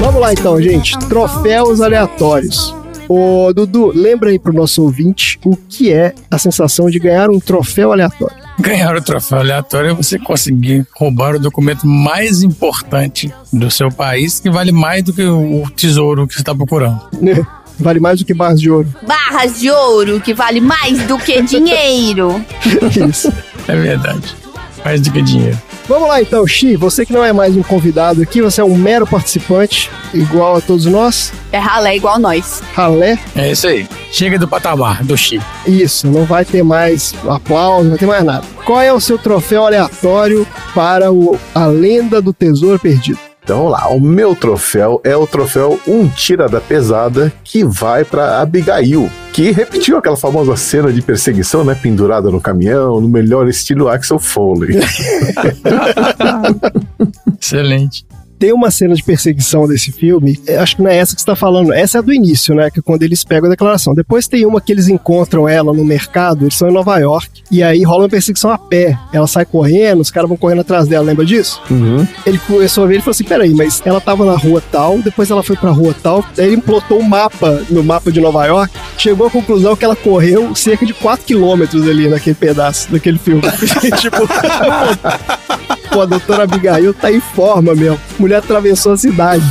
Vamos lá então, gente. Troféus aleatórios. Ô, Dudu, lembra aí pro nosso ouvinte o que é a sensação de ganhar um troféu aleatório. Ganhar o troféu aleatório é você conseguir roubar o documento mais importante do seu país, que vale mais do que o tesouro que você está procurando. Vale mais do que barras de ouro. Barras de ouro, que vale mais do que dinheiro. Isso. É verdade. Mais do que dinheiro. Vamos lá então, Xi. Você que não é mais um convidado aqui, você é um mero participante, igual a todos nós. É ralé igual nós. Ralé. É isso aí. Chega do patamar, do Chi. Isso, não vai ter mais aplauso, não vai ter mais nada. Qual é o seu troféu aleatório para o A Lenda do Tesouro Perdido? Então vamos lá, o meu troféu é o troféu Um Tira da Pesada, que vai para Abigail, que repetiu aquela famosa cena de perseguição, né? Pendurada no caminhão, no melhor estilo Axel Foley. Excelente. Tem uma cena de perseguição desse filme, é, acho que não é essa que você está falando, essa é a do início, né? Que é quando eles pegam a declaração. Depois tem uma que eles encontram ela no mercado, eles são em Nova York, e aí rola uma perseguição a pé. Ela sai correndo, os caras vão correndo atrás dela, lembra disso? Uhum. Ele começou a ver e falou assim: peraí, mas ela tava na rua tal, depois ela foi pra rua tal, daí ele implotou um mapa no mapa de Nova York, chegou à conclusão que ela correu cerca de 4 quilômetros ali naquele pedaço, daquele filme. tipo, pô, a doutora Abigail tá em forma mesmo. Mulher atravessou a cidade.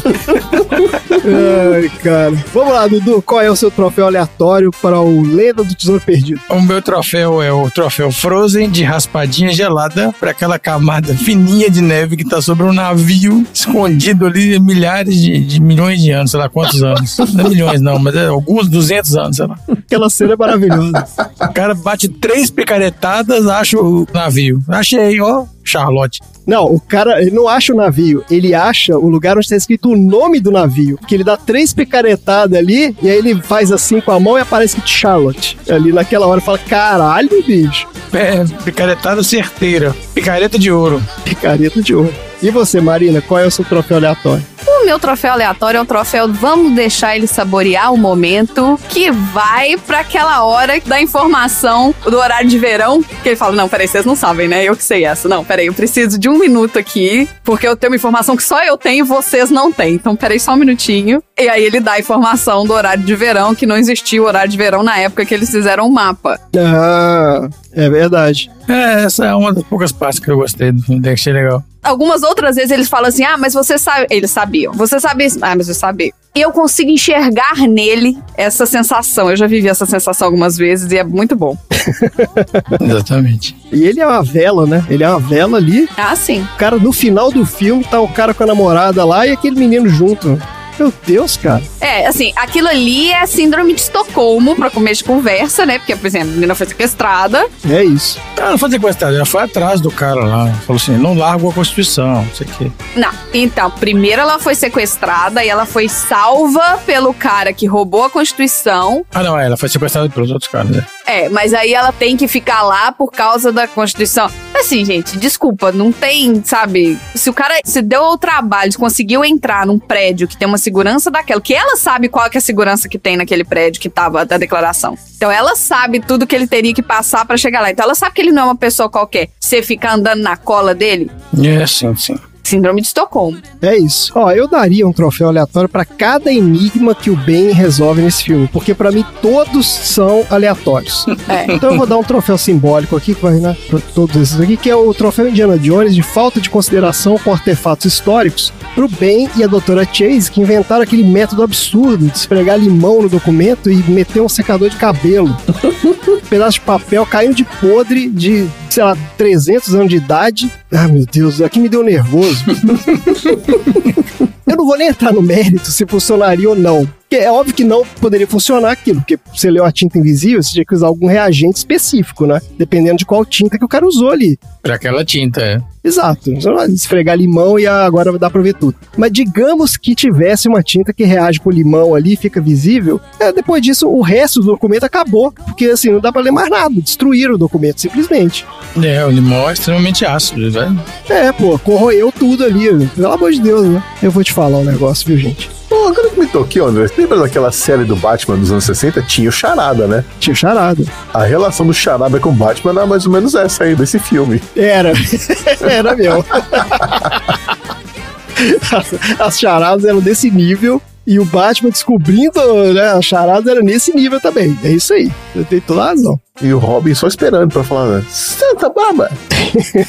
Ai, cara. Vamos lá, Dudu, qual é o seu troféu aleatório para o Lenda do Tesouro Perdido? O meu troféu é o troféu Frozen de raspadinha gelada para aquela camada fininha de neve que tá sobre um navio escondido ali há milhares de, de milhões de anos, sei lá quantos anos. Não é milhões não, mas é alguns 200 anos, sei lá. Aquela cena é maravilhosa. O cara bate três picaretadas, acha o navio. Achei, ó, Charlotte. Não, o cara ele não acha o navio, ele acha o lugar onde está escrito o nome do navio. Que ele dá três picaretadas ali, e aí ele faz assim com a mão e aparece que Charlotte. Ali naquela hora fala: caralho, bicho. É, picaretada certeira. Picareta de ouro. Picareta de ouro. E você, Marina, qual é o seu troféu aleatório? O meu troféu aleatório é um troféu vamos deixar ele saborear o momento que vai pra aquela hora da informação do horário de verão. Que ele fala: Não, peraí, vocês não sabem, né? Eu que sei essa. Não, peraí, eu preciso de um minuto aqui, porque eu tenho uma informação que só eu tenho e vocês não têm. Então, peraí, só um minutinho. E aí ele dá a informação do horário de verão, que não existia o horário de verão na época que eles fizeram o mapa. Ah, é verdade. É, essa é uma das poucas partes que eu gostei do filme, achei legal. Algumas outras vezes eles falam assim: ah, mas você sabe. Eles sabiam. Você sabe isso. Ah, mas eu sabia. E eu consigo enxergar nele essa sensação. Eu já vivi essa sensação algumas vezes e é muito bom. Exatamente. E ele é uma vela, né? Ele é uma vela ali. Ah, sim. O cara, no final do filme, tá o cara com a namorada lá e aquele menino junto. Meu Deus, cara. É, assim, aquilo ali é síndrome de Estocolmo pra começo de conversa, né? Porque, por exemplo, a menina foi sequestrada. É isso. Ela não foi sequestrada, ela foi atrás do cara lá. Falou assim: não largo a Constituição, não sei o quê. Não, então, primeiro ela foi sequestrada e ela foi salva pelo cara que roubou a Constituição. Ah, não, é, ela foi sequestrada pelos outros caras, né? É, mas aí ela tem que ficar lá por causa da Constituição. Assim, gente, desculpa, não tem, sabe? Se o cara se deu ao trabalho, conseguiu entrar num prédio que tem uma segurança daquela, que ela sabe qual que é a segurança que tem naquele prédio que tava da declaração. Então ela sabe tudo que ele teria que passar pra chegar lá. Então ela sabe que ele não é uma pessoa qualquer. Você ficar andando na cola dele, É, sim, sim. Síndrome de Estocolmo. É isso. Ó, eu daria um troféu aleatório pra cada enigma que o Ben resolve nesse filme, porque pra mim todos são aleatórios. É. Então eu vou dar um troféu simbólico aqui, que vai né, pra todos esses aqui, que é o troféu Indiana Jones de falta de consideração com artefatos históricos pro Ben e a doutora Chase, que inventaram aquele método absurdo de esfregar limão no documento e meter um secador de cabelo. um pedaço de papel caindo de podre de, sei lá, 300 anos de idade. Ah, meu Deus, aqui me deu nervoso. Пожалуйста. Eu não vou nem entrar no mérito se funcionaria ou não. Porque é óbvio que não poderia funcionar aquilo, porque você leu a tinta invisível, você tinha que usar algum reagente específico, né? Dependendo de qual tinta que o cara usou ali. Pra aquela tinta, é. Exato. Você não vai esfregar limão e agora dá pra ver tudo. Mas digamos que tivesse uma tinta que reage com o limão ali, fica visível. é, depois disso, o resto do documento acabou. Porque assim, não dá pra ler mais nada. Destruíram o documento, simplesmente. É, o limão é extremamente ácido, velho. É, pô, corroeu tudo ali. Pelo amor de Deus, né? Eu vou te falar um negócio, viu, gente? Pô, agora que me toquei, André, lembra daquela série do Batman dos anos 60? Tinha o Charada, né? Tinha charada. A relação do Charada com o Batman era mais ou menos essa aí, desse filme. Era. Era meu. As, as charadas eram desse nível. E o Batman descobrindo né, as charadas era nesse nível também. É isso aí. Eu tenho toda a razão. E o Robin só esperando pra falar, né? Santa Baba!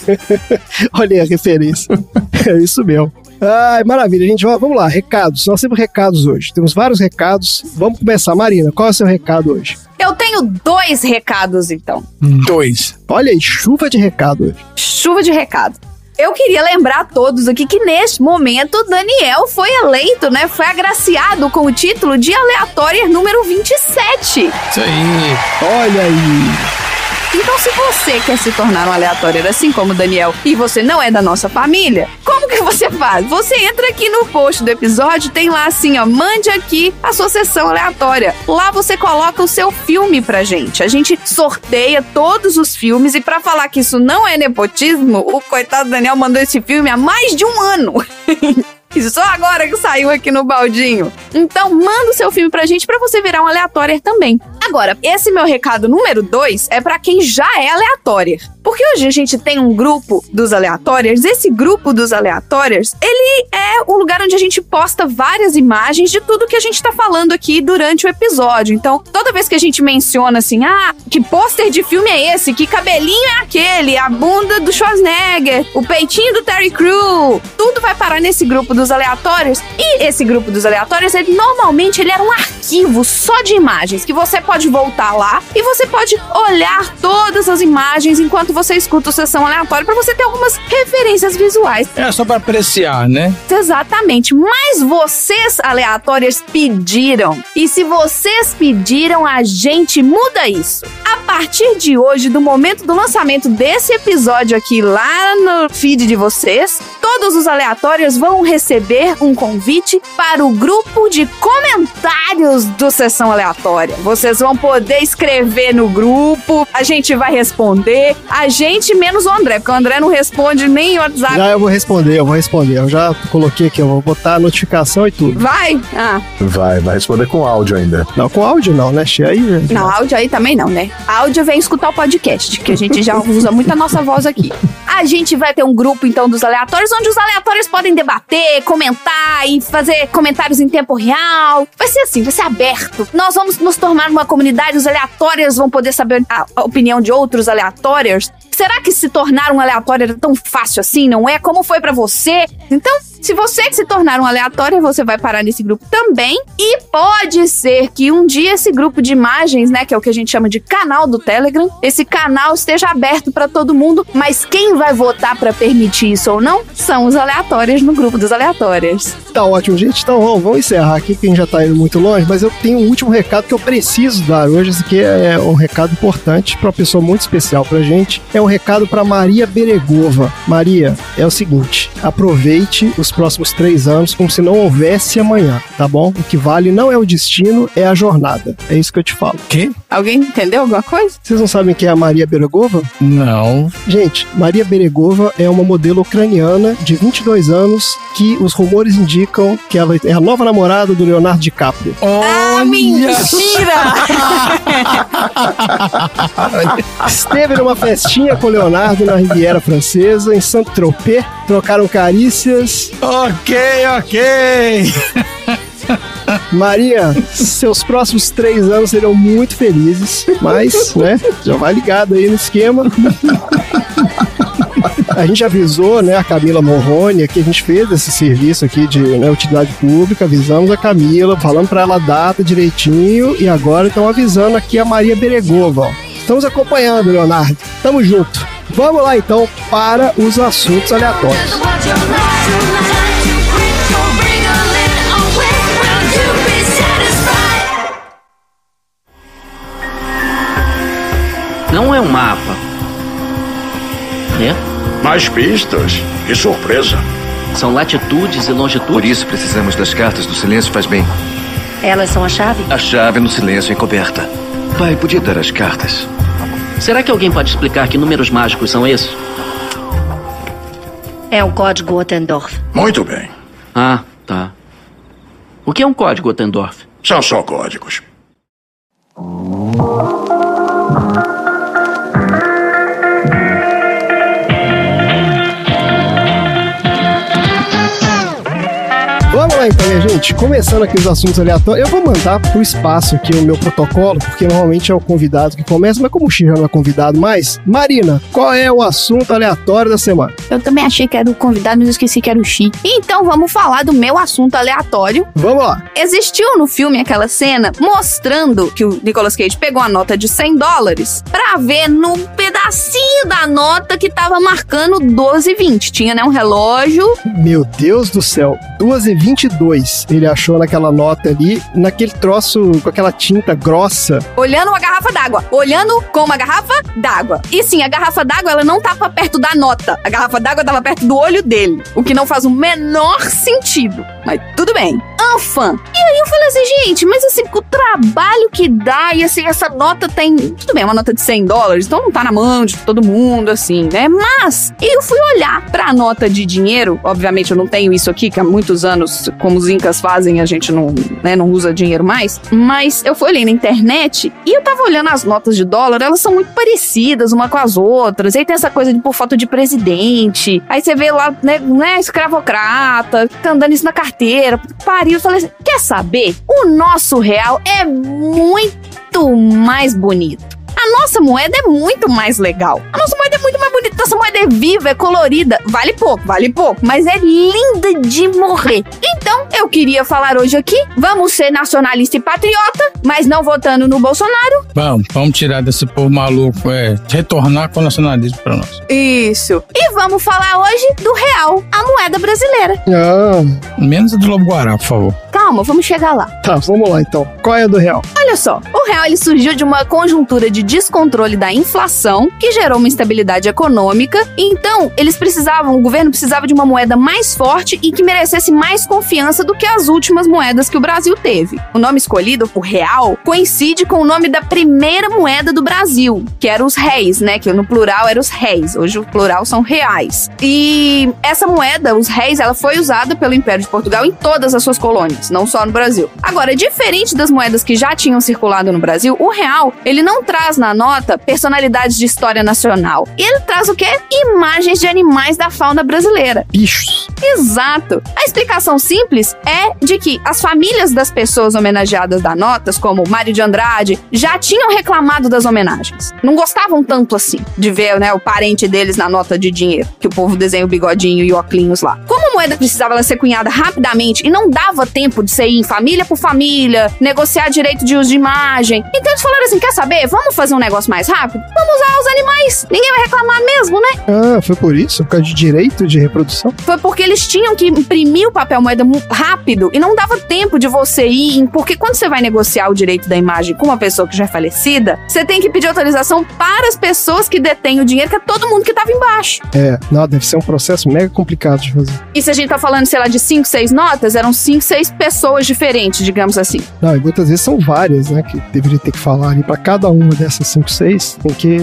Olha a referência. é isso mesmo. Ai, maravilha, gente. Vamos lá, recados. Nós temos recados hoje. Temos vários recados. Vamos começar. Marina, qual é o seu recado hoje? Eu tenho dois recados, então. Dois. Olha aí, chuva de recado hoje. Chuva de recado. Eu queria lembrar a todos aqui que neste momento Daniel foi eleito, né? Foi agraciado com o título de aleatória número 27. Isso aí. Olha aí. Então, se você quer se tornar um aleatório assim como o Daniel e você não é da nossa família, como que você faz? Você entra aqui no post do episódio, tem lá assim, ó, mande aqui a sua sessão aleatória. Lá você coloca o seu filme pra gente. A gente sorteia todos os filmes e pra falar que isso não é nepotismo, o coitado Daniel mandou esse filme há mais de um ano. Só agora que saiu aqui no baldinho. Então, manda o seu filme pra gente pra você virar um aleatório também. Agora, esse meu recado número 2 é pra quem já é aleatório. Porque hoje a gente tem um grupo dos aleatórios. Esse grupo dos aleatórios, ele é um lugar onde a gente posta várias imagens de tudo que a gente tá falando aqui durante o episódio. Então, toda vez que a gente menciona assim, ah, que pôster de filme é esse? Que cabelinho é aquele? A bunda do Schwarzenegger? O peitinho do Terry Crew? Tudo vai parar nesse grupo dos aleatórios. E esse grupo dos aleatórios, ele normalmente ele era um arquivo só de imagens que você pode voltar lá e você pode olhar todas as imagens enquanto você escuta o sessão aleatória para você ter algumas referências visuais. É só pra apreciar, né? Exatamente. Mas vocês, aleatórios, pediram. E se vocês pediram, a gente muda isso. A partir de hoje, do momento do lançamento desse episódio aqui lá no feed de vocês, todos os aleatórios vão receber um convite para o grupo de comentários do Sessão Aleatória. Vocês vão poder escrever no grupo, a gente vai responder, a gente menos o André, porque o André não responde nem o WhatsApp. Já eu vou responder, eu vou responder. Eu já coloquei aqui, eu vou botar a notificação e tudo. Vai? Ah. Vai, vai responder com áudio ainda. Não, com áudio não, né? Che? Aí, Não, áudio aí também não, né? Áudio vem escutar o podcast, que a gente já usa muito a nossa voz aqui. A gente vai ter um grupo, então, dos aleatórios, onde os aleatórios podem debater, comentar e fazer comentários em tempo real. Vai ser assim, vai ser aberto. Nós vamos nos tornar uma comunidade, os aleatórios vão poder saber a, a opinião de outros aleatórios. Será que se tornar um aleatório era tão fácil assim, não é? Como foi pra você? Então, se você se tornar um aleatório, você vai parar nesse grupo também. E pode ser que um dia esse grupo de imagens, né, que é o que a gente chama de canal do Telegram, esse canal esteja aberto pra todo mundo, mas quem vai votar pra permitir isso ou não são os aleatórios no grupo dos aleatórios. Tá ótimo, gente. Então vamos, vamos encerrar aqui, que a gente já tá indo muito longe, mas eu tenho um último recado que eu preciso dar hoje. Esse aqui é um recado importante pra uma pessoa muito especial pra gente. É um recado pra Maria Beregova. Maria, é o seguinte: aproveite os próximos três anos como se não houvesse amanhã, tá bom? O que vale não é o destino, é a jornada. É isso que eu te falo. Quê? Alguém entendeu alguma coisa? Vocês não sabem quem é a Maria Beregova? Não. Gente, Maria Beregova é uma modelo ucraniana de 22 anos que os rumores indicam que ela é a nova namorada do Leonardo DiCaprio. Ah, mentira! Esteve numa festinha com o Leonardo na Riviera Francesa, em Saint-Tropez. Trocaram carícias. Ok, ok. Maria, seus próximos três anos serão muito felizes, mas, né, já vai ligado aí no esquema. A gente avisou, né, a Camila Morrone, que a gente fez esse serviço aqui de né, utilidade pública, avisamos a Camila, falando para ela a data direitinho, e agora estão avisando aqui a Maria Beregova. Estamos acompanhando, Leonardo. Tamo junto. Vamos lá então para os assuntos aleatórios. Não é um mapa. É? Mais pistas. Que surpresa. São latitudes e longitudes. Por isso precisamos das cartas do silêncio faz bem. Elas são a chave? A chave no silêncio encoberta. Pai, podia dar as cartas. Será que alguém pode explicar que números mágicos são esses? É o código Ottendorf. Muito bem. Ah, tá. O que é um código Ottendorf? São só códigos. Lá então, minha gente. Começando aqui os assuntos aleatórios. Eu vou mandar pro espaço aqui o meu protocolo, porque normalmente é o convidado que começa, mas como o Xi já não é convidado mais, Marina, qual é o assunto aleatório da semana? Eu também achei que era o convidado, mas esqueci que era o Xi. Então vamos falar do meu assunto aleatório. Vamos lá. Existiu no filme aquela cena mostrando que o Nicolas Cage pegou a nota de 100 dólares pra ver no pedacinho da nota que tava marcando 12,20. Tinha, né, um relógio. Meu Deus do céu, 2,22 ele achou naquela nota ali, naquele troço com aquela tinta grossa. Olhando uma garrafa d'água. Olhando com uma garrafa d'água. E sim, a garrafa d'água, ela não tava perto da nota. A garrafa d'água tava perto do olho dele. O que não faz o menor sentido. Mas tudo bem. Anfã. E aí eu falei assim, gente, mas assim, o trabalho que dá, e assim, essa nota tem. Tudo bem, é uma nota de 100 dólares, então não tá na mão de todo mundo, assim, né? Mas eu fui olhar pra nota de dinheiro. Obviamente eu não tenho isso aqui, que há muitos anos, como os incas fazem, a gente não, né, não usa dinheiro mais. Mas eu fui olhando na internet e eu tava olhando as notas de dólar, elas são muito parecidas uma com as outras. Aí tem essa coisa de por foto de presidente. Aí você vê lá, né, né escravocrata, tá andando isso na carteira. Pariu, eu falei assim, quer saber? O nosso real é muito mais bonito. A nossa moeda é muito mais legal. A nossa moeda é muito mais bonita. Nossa moeda é viva, é colorida. Vale pouco, vale pouco. Mas é linda de morrer. Então, eu queria falar hoje aqui. Vamos ser nacionalista e patriota, mas não votando no Bolsonaro. Vamos, vamos tirar desse povo maluco, é, retornar com o nacionalismo pra nós. Isso. E vamos falar hoje do real, a moeda brasileira. Ah, Menos a do Lobo Guará, por favor. Calma, vamos chegar lá. tá, vamos lá então. Qual é a do real? Olha só, o real ele surgiu de uma conjuntura de descontrole da inflação, que gerou uma instabilidade econômica então eles precisavam, o governo precisava de uma moeda mais forte e que merecesse mais confiança do que as últimas moedas que o Brasil teve. O nome escolhido, o real, coincide com o nome da primeira moeda do Brasil, que era os réis, né? Que no plural eram os réis. Hoje o plural são reais. E essa moeda, os réis, ela foi usada pelo Império de Portugal em todas as suas colônias, não só no Brasil. Agora, diferente das moedas que já tinham circulado no Brasil, o real, ele não traz na nota personalidades de história nacional. Ele traz o quê? Imagens de animais da fauna brasileira. Bichos. Exato. A explicação simples é de que as famílias das pessoas homenageadas da notas, como Mário de Andrade, já tinham reclamado das homenagens. Não gostavam tanto assim de ver né, o parente deles na nota de dinheiro, que o povo desenha o bigodinho e óculos lá. Como a moeda precisava ser cunhada rapidamente e não dava tempo de ser em família por família, negociar direito de uso de imagem, então eles falaram assim: quer saber? Vamos fazer um negócio mais rápido? Vamos usar os animais. Ninguém vai reclamar mesmo, né? Ah, foi por isso? Por causa de direito de reprodução? Foi porque eles tinham que imprimir o papel moeda rápido e não dava tempo de você ir, porque quando você vai negociar o direito da imagem com uma pessoa que já é falecida, você tem que pedir autorização para as pessoas que detêm o dinheiro, que é todo mundo que tava embaixo. É, não, deve ser um processo mega complicado de fazer. E se a gente tá falando, sei lá, de 5, 6 notas, eram 5, 6 pessoas diferentes, digamos assim. Não, e muitas vezes são várias, né, que deveria ter que falar ali para cada uma dessas 5, 6, tem que...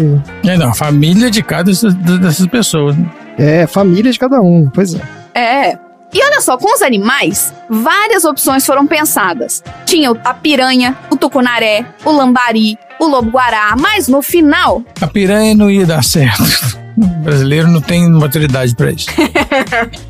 É, não, família de cada dessas pessoas. Né? É, família de cada um, pois é. É, e olha só, com os animais, várias opções foram pensadas. Tinha a piranha, o tucunaré, o lambari, o lobo-guará, mas no final. A piranha não ia dar certo. O brasileiro não tem maturidade para isso.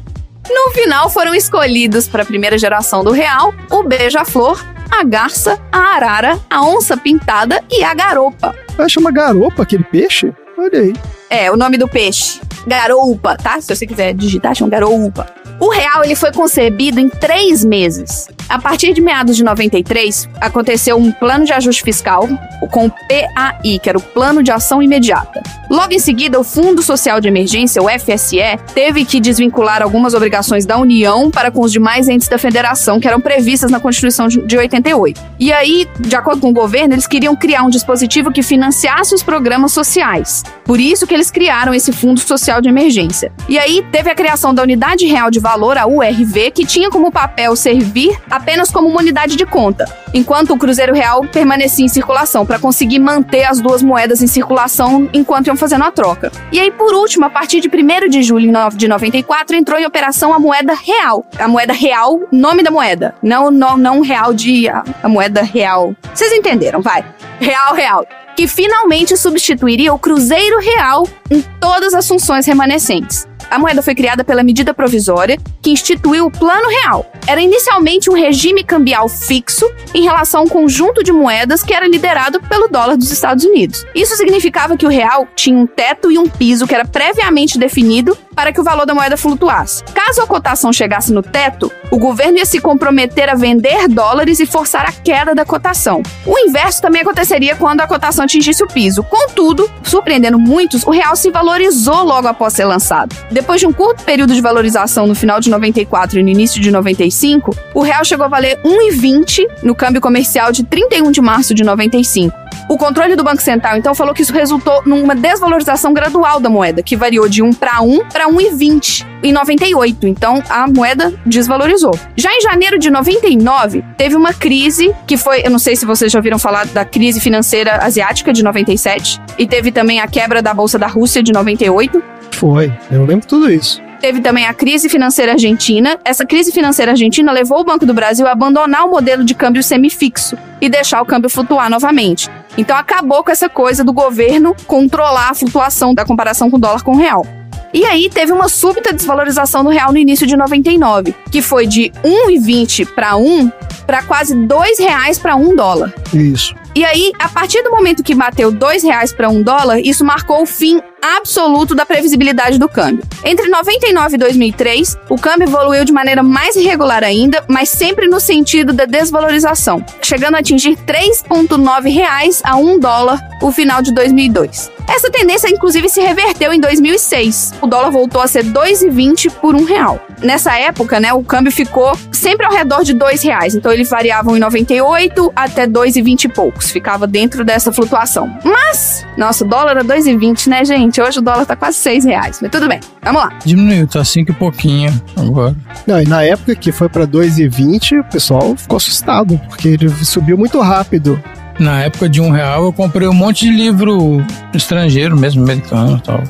no final foram escolhidos para a primeira geração do real o beija-flor, a garça, a arara, a onça pintada e a garopa. Ah, chama garopa aquele peixe? Olha aí. É, o nome do peixe. Garoupa, tá? Se você quiser digitar, chama garoupa. O real ele foi concebido em três meses. A partir de meados de 93, aconteceu um plano de ajuste fiscal com o PAI, que era o Plano de Ação Imediata. Logo em seguida, o Fundo Social de Emergência, o FSE, teve que desvincular algumas obrigações da União para com os demais entes da federação que eram previstas na Constituição de 88. E aí, de acordo com o governo, eles queriam criar um dispositivo que financiasse os programas sociais. Por isso que eles criaram esse Fundo Social de Emergência. E aí teve a criação da Unidade Real de Valor, a URV, que tinha como papel servir apenas como uma unidade de conta, enquanto o Cruzeiro Real permanecia em circulação para conseguir manter as duas moedas em circulação enquanto iam fazendo a troca. E aí, por último, a partir de 1 de julho de 94, entrou em operação a moeda real. A moeda real, nome da moeda. Não, não, não real de a, a moeda real. Vocês entenderam, vai. Real, real que finalmente substituiria o Cruzeiro Real em todas as funções remanescentes. A moeda foi criada pela medida provisória que instituiu o Plano Real. Era inicialmente um regime cambial fixo em relação a um conjunto de moedas que era liderado pelo dólar dos Estados Unidos. Isso significava que o real tinha um teto e um piso que era previamente definido para que o valor da moeda flutuasse. Caso a cotação chegasse no teto, o governo ia se comprometer a vender dólares e forçar a queda da cotação. O inverso também aconteceria quando a cotação atingisse o piso. Contudo, surpreendendo muitos, o real se valorizou logo após ser lançado. Depois de um curto período de valorização no final de 94 e no início de 95, o real chegou a valer 1,20 no câmbio comercial de 31 de março de 95. O controle do Banco Central então falou que isso resultou numa desvalorização gradual da moeda, que variou de 1 para 1 para 1,20 em 98. Então a moeda desvalorizou. Já em janeiro de 99, teve uma crise que foi, eu não sei se vocês já ouviram falar da crise financeira asiática de 97, e teve também a quebra da bolsa da Rússia de 98. Foi, eu lembro tudo isso. Teve também a crise financeira argentina. Essa crise financeira argentina levou o Banco do Brasil a abandonar o modelo de câmbio semifixo e deixar o câmbio flutuar novamente. Então acabou com essa coisa do governo controlar a flutuação da comparação com o dólar com o real. E aí teve uma súbita desvalorização do real no início de 99, que foi de 1,20 para 1 para quase R$ reais para 1 dólar. Isso. E aí, a partir do momento que bateu R$ reais para 1 dólar, isso marcou o fim absoluto da previsibilidade do câmbio. Entre 99 e 2003, o câmbio evoluiu de maneira mais irregular ainda, mas sempre no sentido da desvalorização, chegando a atingir 3,9 reais a 1 dólar o final de 2002. Essa tendência, inclusive, se reverteu em 2006. O dólar voltou a ser 2,20 por um real. nessa época, né, o câmbio ficou sempre ao redor de dois reais. Então ele variava em 98 até 2,20 e poucos. Ficava dentro dessa flutuação. Mas, nossa, o dólar era 2,20, né, gente? Hoje o dólar tá quase seis reais. Mas tudo bem, vamos lá. Diminuiu, tá cinco e pouquinho agora. Não, e na época que foi pra 2,20, o pessoal ficou assustado, porque ele subiu muito rápido. Na época de um real, eu comprei um monte de livro estrangeiro, mesmo americano e tal.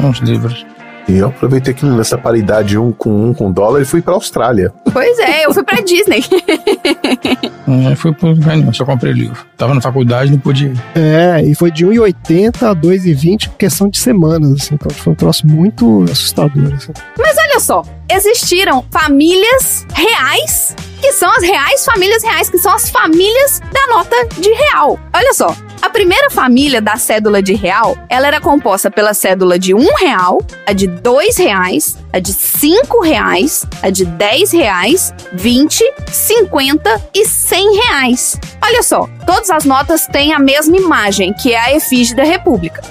Uns livros. E eu aproveitei que nessa paridade um com um com dólar e fui pra Austrália. Pois é, eu fui pra Disney. É, fui pro não, só comprei livro. Tava na faculdade, não podia ir. É, e foi de 1,80 a 2,20 por questão de semanas, assim. Então foi um troço muito assustador, assim. Mas olha só, existiram famílias reais, que são as reais famílias reais, que são as famílias da nota de real. Olha só, a primeira família da cédula de real, ela era composta pela cédula de um real, a de dois reais, a de cinco reais, a de dez reais, vinte, cinquenta e cem reais. Olha só, todas as notas têm a mesma imagem, que é a efígie da República,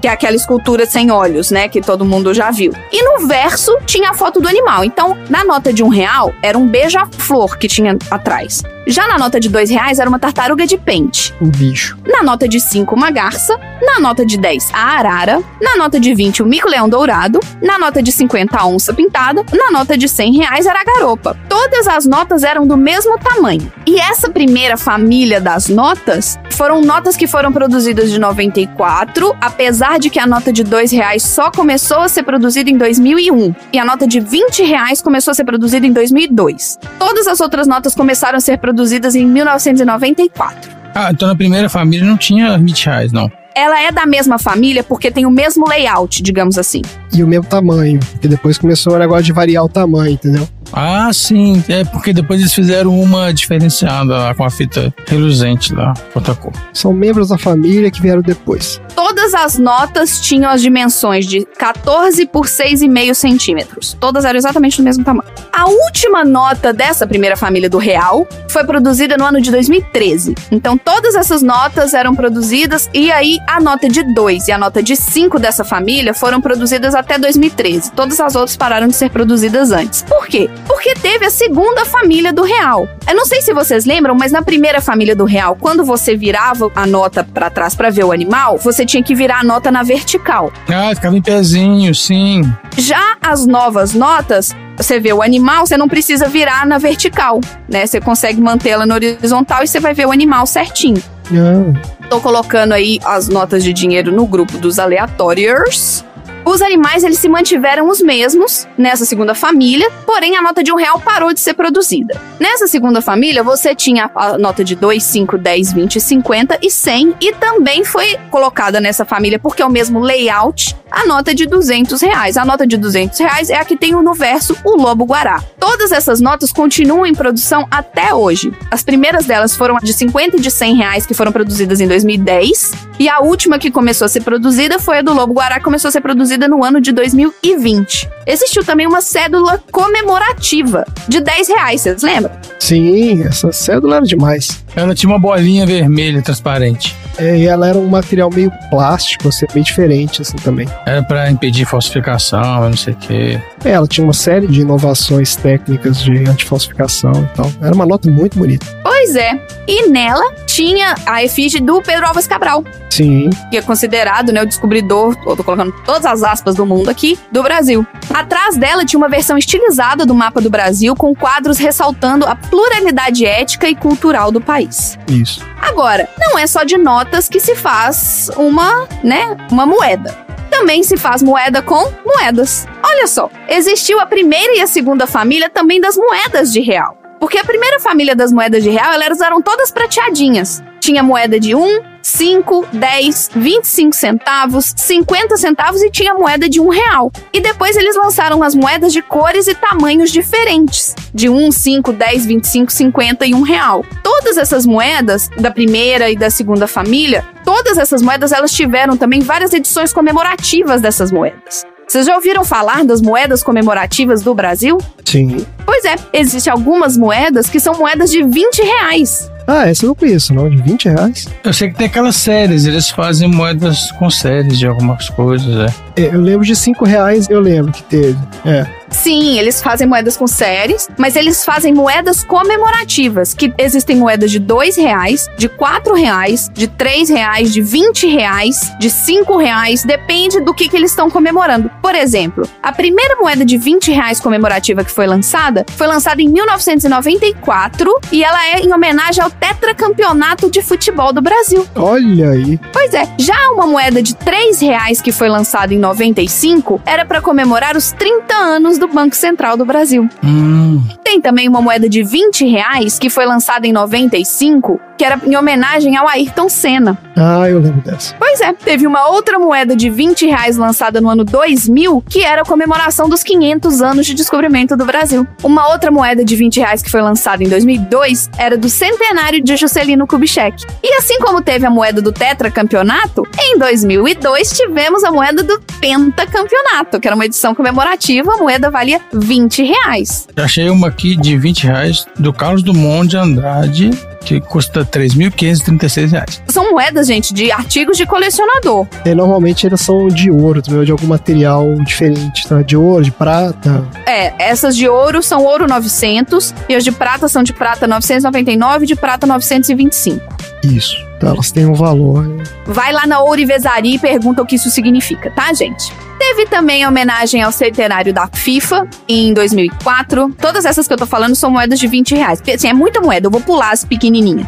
que é aquela escultura sem olhos, né, que todo mundo já viu. E no verso tinha a foto do animal. Então, na nota de um real era um beija-flor que tinha atrás. Já na nota de dois reais era uma tartaruga de pente. O bicho. Na nota de 5, uma garça. Na nota de 10, a arara. Na nota de 20, o mico-leão dourado. Na nota de 50, a onça pintada. Na nota de 100 reais era a garopa. Todas as notas eram do mesmo tamanho. E essa primeira família das notas foram notas que foram produzidas de 94, apesar de que a nota de 2 reais só começou a ser produzida em 2001. E a nota de 20 reais começou a ser produzida em 2002. Todas as outras notas começaram a ser produzidas em 1994. Ah, então na primeira família não tinha 20 reais, não. Ela é da mesma família porque tem o mesmo layout, digamos assim. E o mesmo tamanho. Porque depois começou o negócio de variar o tamanho, entendeu? Ah, sim. É porque depois eles fizeram uma diferenciada lá com a fita reluzente lá, outra cor. São membros da família que vieram depois. Todas as notas tinham as dimensões de 14 por 6,5 centímetros. Todas eram exatamente do mesmo tamanho. A última nota dessa primeira família do real foi produzida no ano de 2013. Então todas essas notas eram produzidas e aí a nota de 2 e a nota de 5 dessa família foram produzidas até 2013. Todas as outras pararam de ser produzidas antes. Por quê? Porque teve a segunda família do real. Eu não sei se vocês lembram, mas na primeira família do real, quando você virava a nota para trás para ver o animal, você tinha que virar a nota na vertical. Ah, ficava em pezinho, sim. Já as novas notas, você vê o animal, você não precisa virar na vertical, né? Você consegue mantê-la na horizontal e você vai ver o animal certinho. Ah, Tô colocando aí as notas de dinheiro no grupo dos aleatórios. Os animais eles se mantiveram os mesmos nessa segunda família, porém a nota de um real parou de ser produzida. Nessa segunda família, você tinha a nota de 2, 5, 10, 20, 50 e 100, e também foi colocada nessa família, porque é o mesmo layout, a nota de 200 reais. A nota de 200 reais é a que tem no verso o Lobo Guará. Todas essas notas continuam em produção até hoje. As primeiras delas foram de 50 e de 100 reais, que foram produzidas em 2010, e a última que começou a ser produzida foi a do Lobo Guará, que começou a ser produzida no ano de 2020. Existiu também uma cédula comemorativa de 10 reais, vocês lembram? sim, essa cédula era demais. Ela tinha uma bolinha vermelha transparente. É, e ela era um material meio plástico, assim, bem diferente, assim, também. Era pra impedir falsificação, não sei o quê. É, ela tinha uma série de inovações técnicas de antifalsificação e tal. Era uma nota muito bonita. Pois é. E nela tinha a efígie do Pedro Alves Cabral, Sim. que é considerado né, o descobridor, eu tô colocando todas as aspas do mundo aqui, do Brasil. Atrás dela tinha uma versão estilizada do mapa do Brasil, com quadros ressaltando a pluralidade ética e cultural do país. Isso. Agora, não é só de notas que se faz uma, né, uma moeda. Também se faz moeda com moedas. Olha só, existiu a primeira e a segunda família também das moedas de real. Porque a primeira família das moedas de real, elas eram todas prateadinhas. Tinha moeda de 1, 5, 10, 25 centavos, 50 centavos e tinha moeda de 1 real. E depois eles lançaram as moedas de cores e tamanhos diferentes. De 1, 5, 10, 25, 50 e 1 real. Todas essas moedas, da primeira e da segunda família, todas essas moedas elas tiveram também várias edições comemorativas dessas moedas. Vocês já ouviram falar das moedas comemorativas do Brasil? Sim. Pois é, existem algumas moedas que são moedas de 20 reais. Ah, essa eu não conheço, não. De 20 reais. Eu sei que tem aquelas séries, eles fazem moedas com séries de algumas coisas, é. É, eu lembro de 5 reais, eu lembro que teve. É. Sim, eles fazem moedas com séries, mas eles fazem moedas comemorativas, que existem moedas de dois reais, de quatro reais, de três reais, de 20 reais, de cinco reais, depende do que, que eles estão comemorando. Por exemplo, a primeira moeda de 20 reais comemorativa que foi lançada foi lançada em 1994 e ela é em homenagem ao tetracampeonato de futebol do Brasil. Olha aí. Pois é, já uma moeda de 3 reais que foi lançada em 95 era para comemorar os 30 anos do Banco Central do Brasil. Hum. Tem também uma moeda de 20 reais que foi lançada em 95, que era em homenagem ao Ayrton Senna. Ah, eu lembro dessa. Pois é, teve uma outra moeda de 20 reais lançada no ano 2000, que era a comemoração dos 500 anos de descobrimento do Brasil. Uma outra moeda de 20 reais que foi lançada em 2002 era do centenário de Juscelino Kubitschek. E assim como teve a moeda do tetracampeonato, em 2002 tivemos a moeda do pentacampeonato, que era uma edição comemorativa, a moeda valia 20 reais. Achei uma aqui de 20 reais do Carlos Dumont de Andrade, que custa 3.536 reais. São moedas, gente, de artigos de colecionador. E normalmente elas são de ouro, também, ou de algum material diferente, tá? De ouro, de prata. É, essas de ouro são ouro 900 e as de prata são de prata 999 e de prata 925. Isso. Então elas têm um valor. Vai lá na Ourivesaria e pergunta o que isso significa, tá, gente? Teve também a homenagem ao centenário da FIFA em 2004. Todas essas que eu tô falando são moedas de 20 reais. Porque, assim, é muita moeda, eu vou pular as pequenininhas.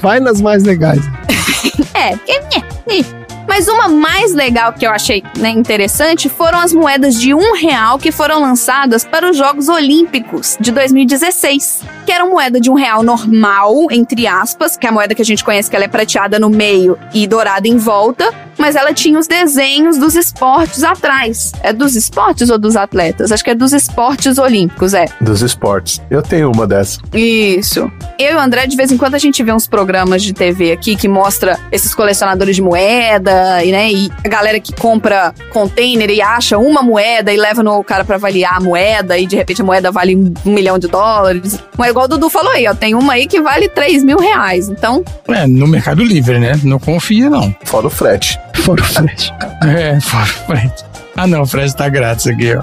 Vai nas mais legais. é, porque... é, é. Mas uma mais legal que eu achei né, interessante foram as moedas de um real que foram lançadas para os Jogos Olímpicos de 2016. Que era uma moeda de um real normal, entre aspas, que é a moeda que a gente conhece que ela é prateada no meio e dourada em volta, mas ela tinha os desenhos dos esportes atrás. É dos esportes ou dos atletas? Acho que é dos esportes olímpicos, é. Dos esportes. Eu tenho uma dessa. Isso. Eu e o André, de vez em quando, a gente vê uns programas de TV aqui que mostra esses colecionadores de moeda, e, né? E a galera que compra container e acha uma moeda e leva no cara para avaliar a moeda, e de repente a moeda vale um milhão de dólares. Mas igual o Dudu falou aí, ó, tem uma aí que vale 3 mil reais. Então. É, no Mercado Livre, né? Não confia, não. Fora o frete. Fora o frete. É, fora o frete. Ah, não, o frete tá grátis aqui, ó.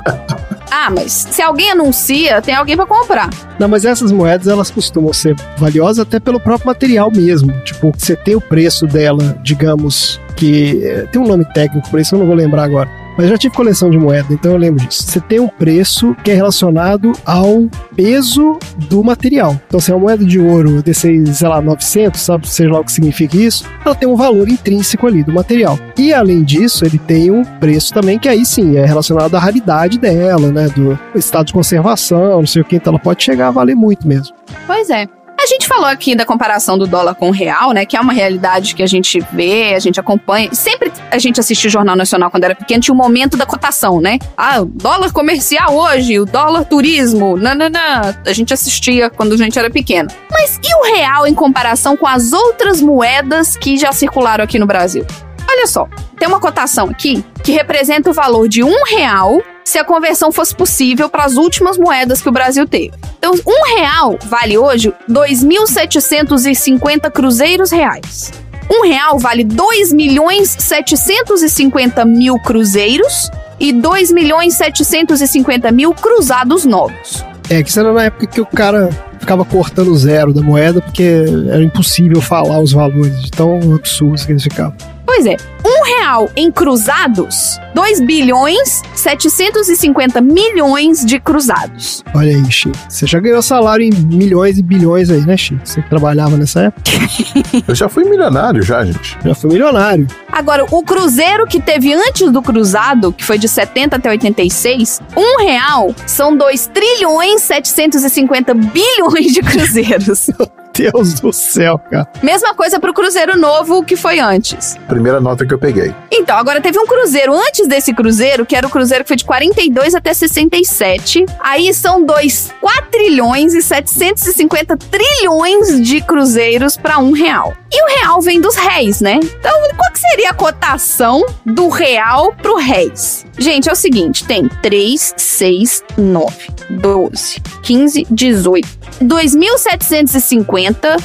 Ah, mas se alguém anuncia, tem alguém para comprar. Não, mas essas moedas elas costumam ser valiosas até pelo próprio material mesmo. Tipo, você tem o preço dela, digamos que eh, tem um nome técnico para isso, eu não vou lembrar agora. Mas eu já tive coleção de moeda, então eu lembro disso. Você tem um preço que é relacionado ao peso do material. Então, se é uma moeda de ouro desse, sei lá, 900, sabe, seja lá o que significa isso, ela tem um valor intrínseco ali do material. E além disso, ele tem um preço também que aí sim é relacionado à raridade dela, né, do estado de conservação, não sei o que, então ela pode chegar a valer muito mesmo. Pois é. A gente falou aqui da comparação do dólar com o real, né? Que é uma realidade que a gente vê, a gente acompanha. Sempre a gente assistiu o Jornal Nacional quando era pequeno, tinha um momento da cotação, né? Ah, o dólar comercial hoje, o dólar turismo, nananã. A gente assistia quando a gente era pequeno. Mas e o real em comparação com as outras moedas que já circularam aqui no Brasil? Olha só, tem uma cotação aqui que representa o valor de um real se a conversão fosse possível para as últimas moedas que o Brasil teve. Então, um real vale hoje 2.750 cruzeiros reais. Um real vale 2 milhões 750 mil cruzeiros e 2 milhões 750 mil cruzados novos. É, que isso era na época que o cara ficava cortando zero da moeda porque era impossível falar os valores de tão absurdos que eles ficavam. Pois é, um real em cruzados, 2 bilhões 750 milhões de cruzados. Olha aí, Chico. Você já ganhou salário em milhões e bilhões aí, né, Chico? Você que trabalhava nessa época. Eu já fui milionário, já, gente. Já fui milionário. Agora, o cruzeiro que teve antes do cruzado, que foi de 70 até 86, um real são 2 trilhões 750 bilhões de cruzeiros. Deus do céu, cara. Mesma coisa pro Cruzeiro Novo que foi antes. Primeira nota que eu peguei. Então, agora teve um Cruzeiro antes desse Cruzeiro, que era o Cruzeiro que foi de 42 até 67. Aí são 2 quatrilhões e 750 trilhões de cruzeiros para um real. E o real vem dos réis, né? Então, qual que seria a cotação do real pro réis? Gente, é o seguinte: tem 3, 6, 9, 12, 15, 18. 2.750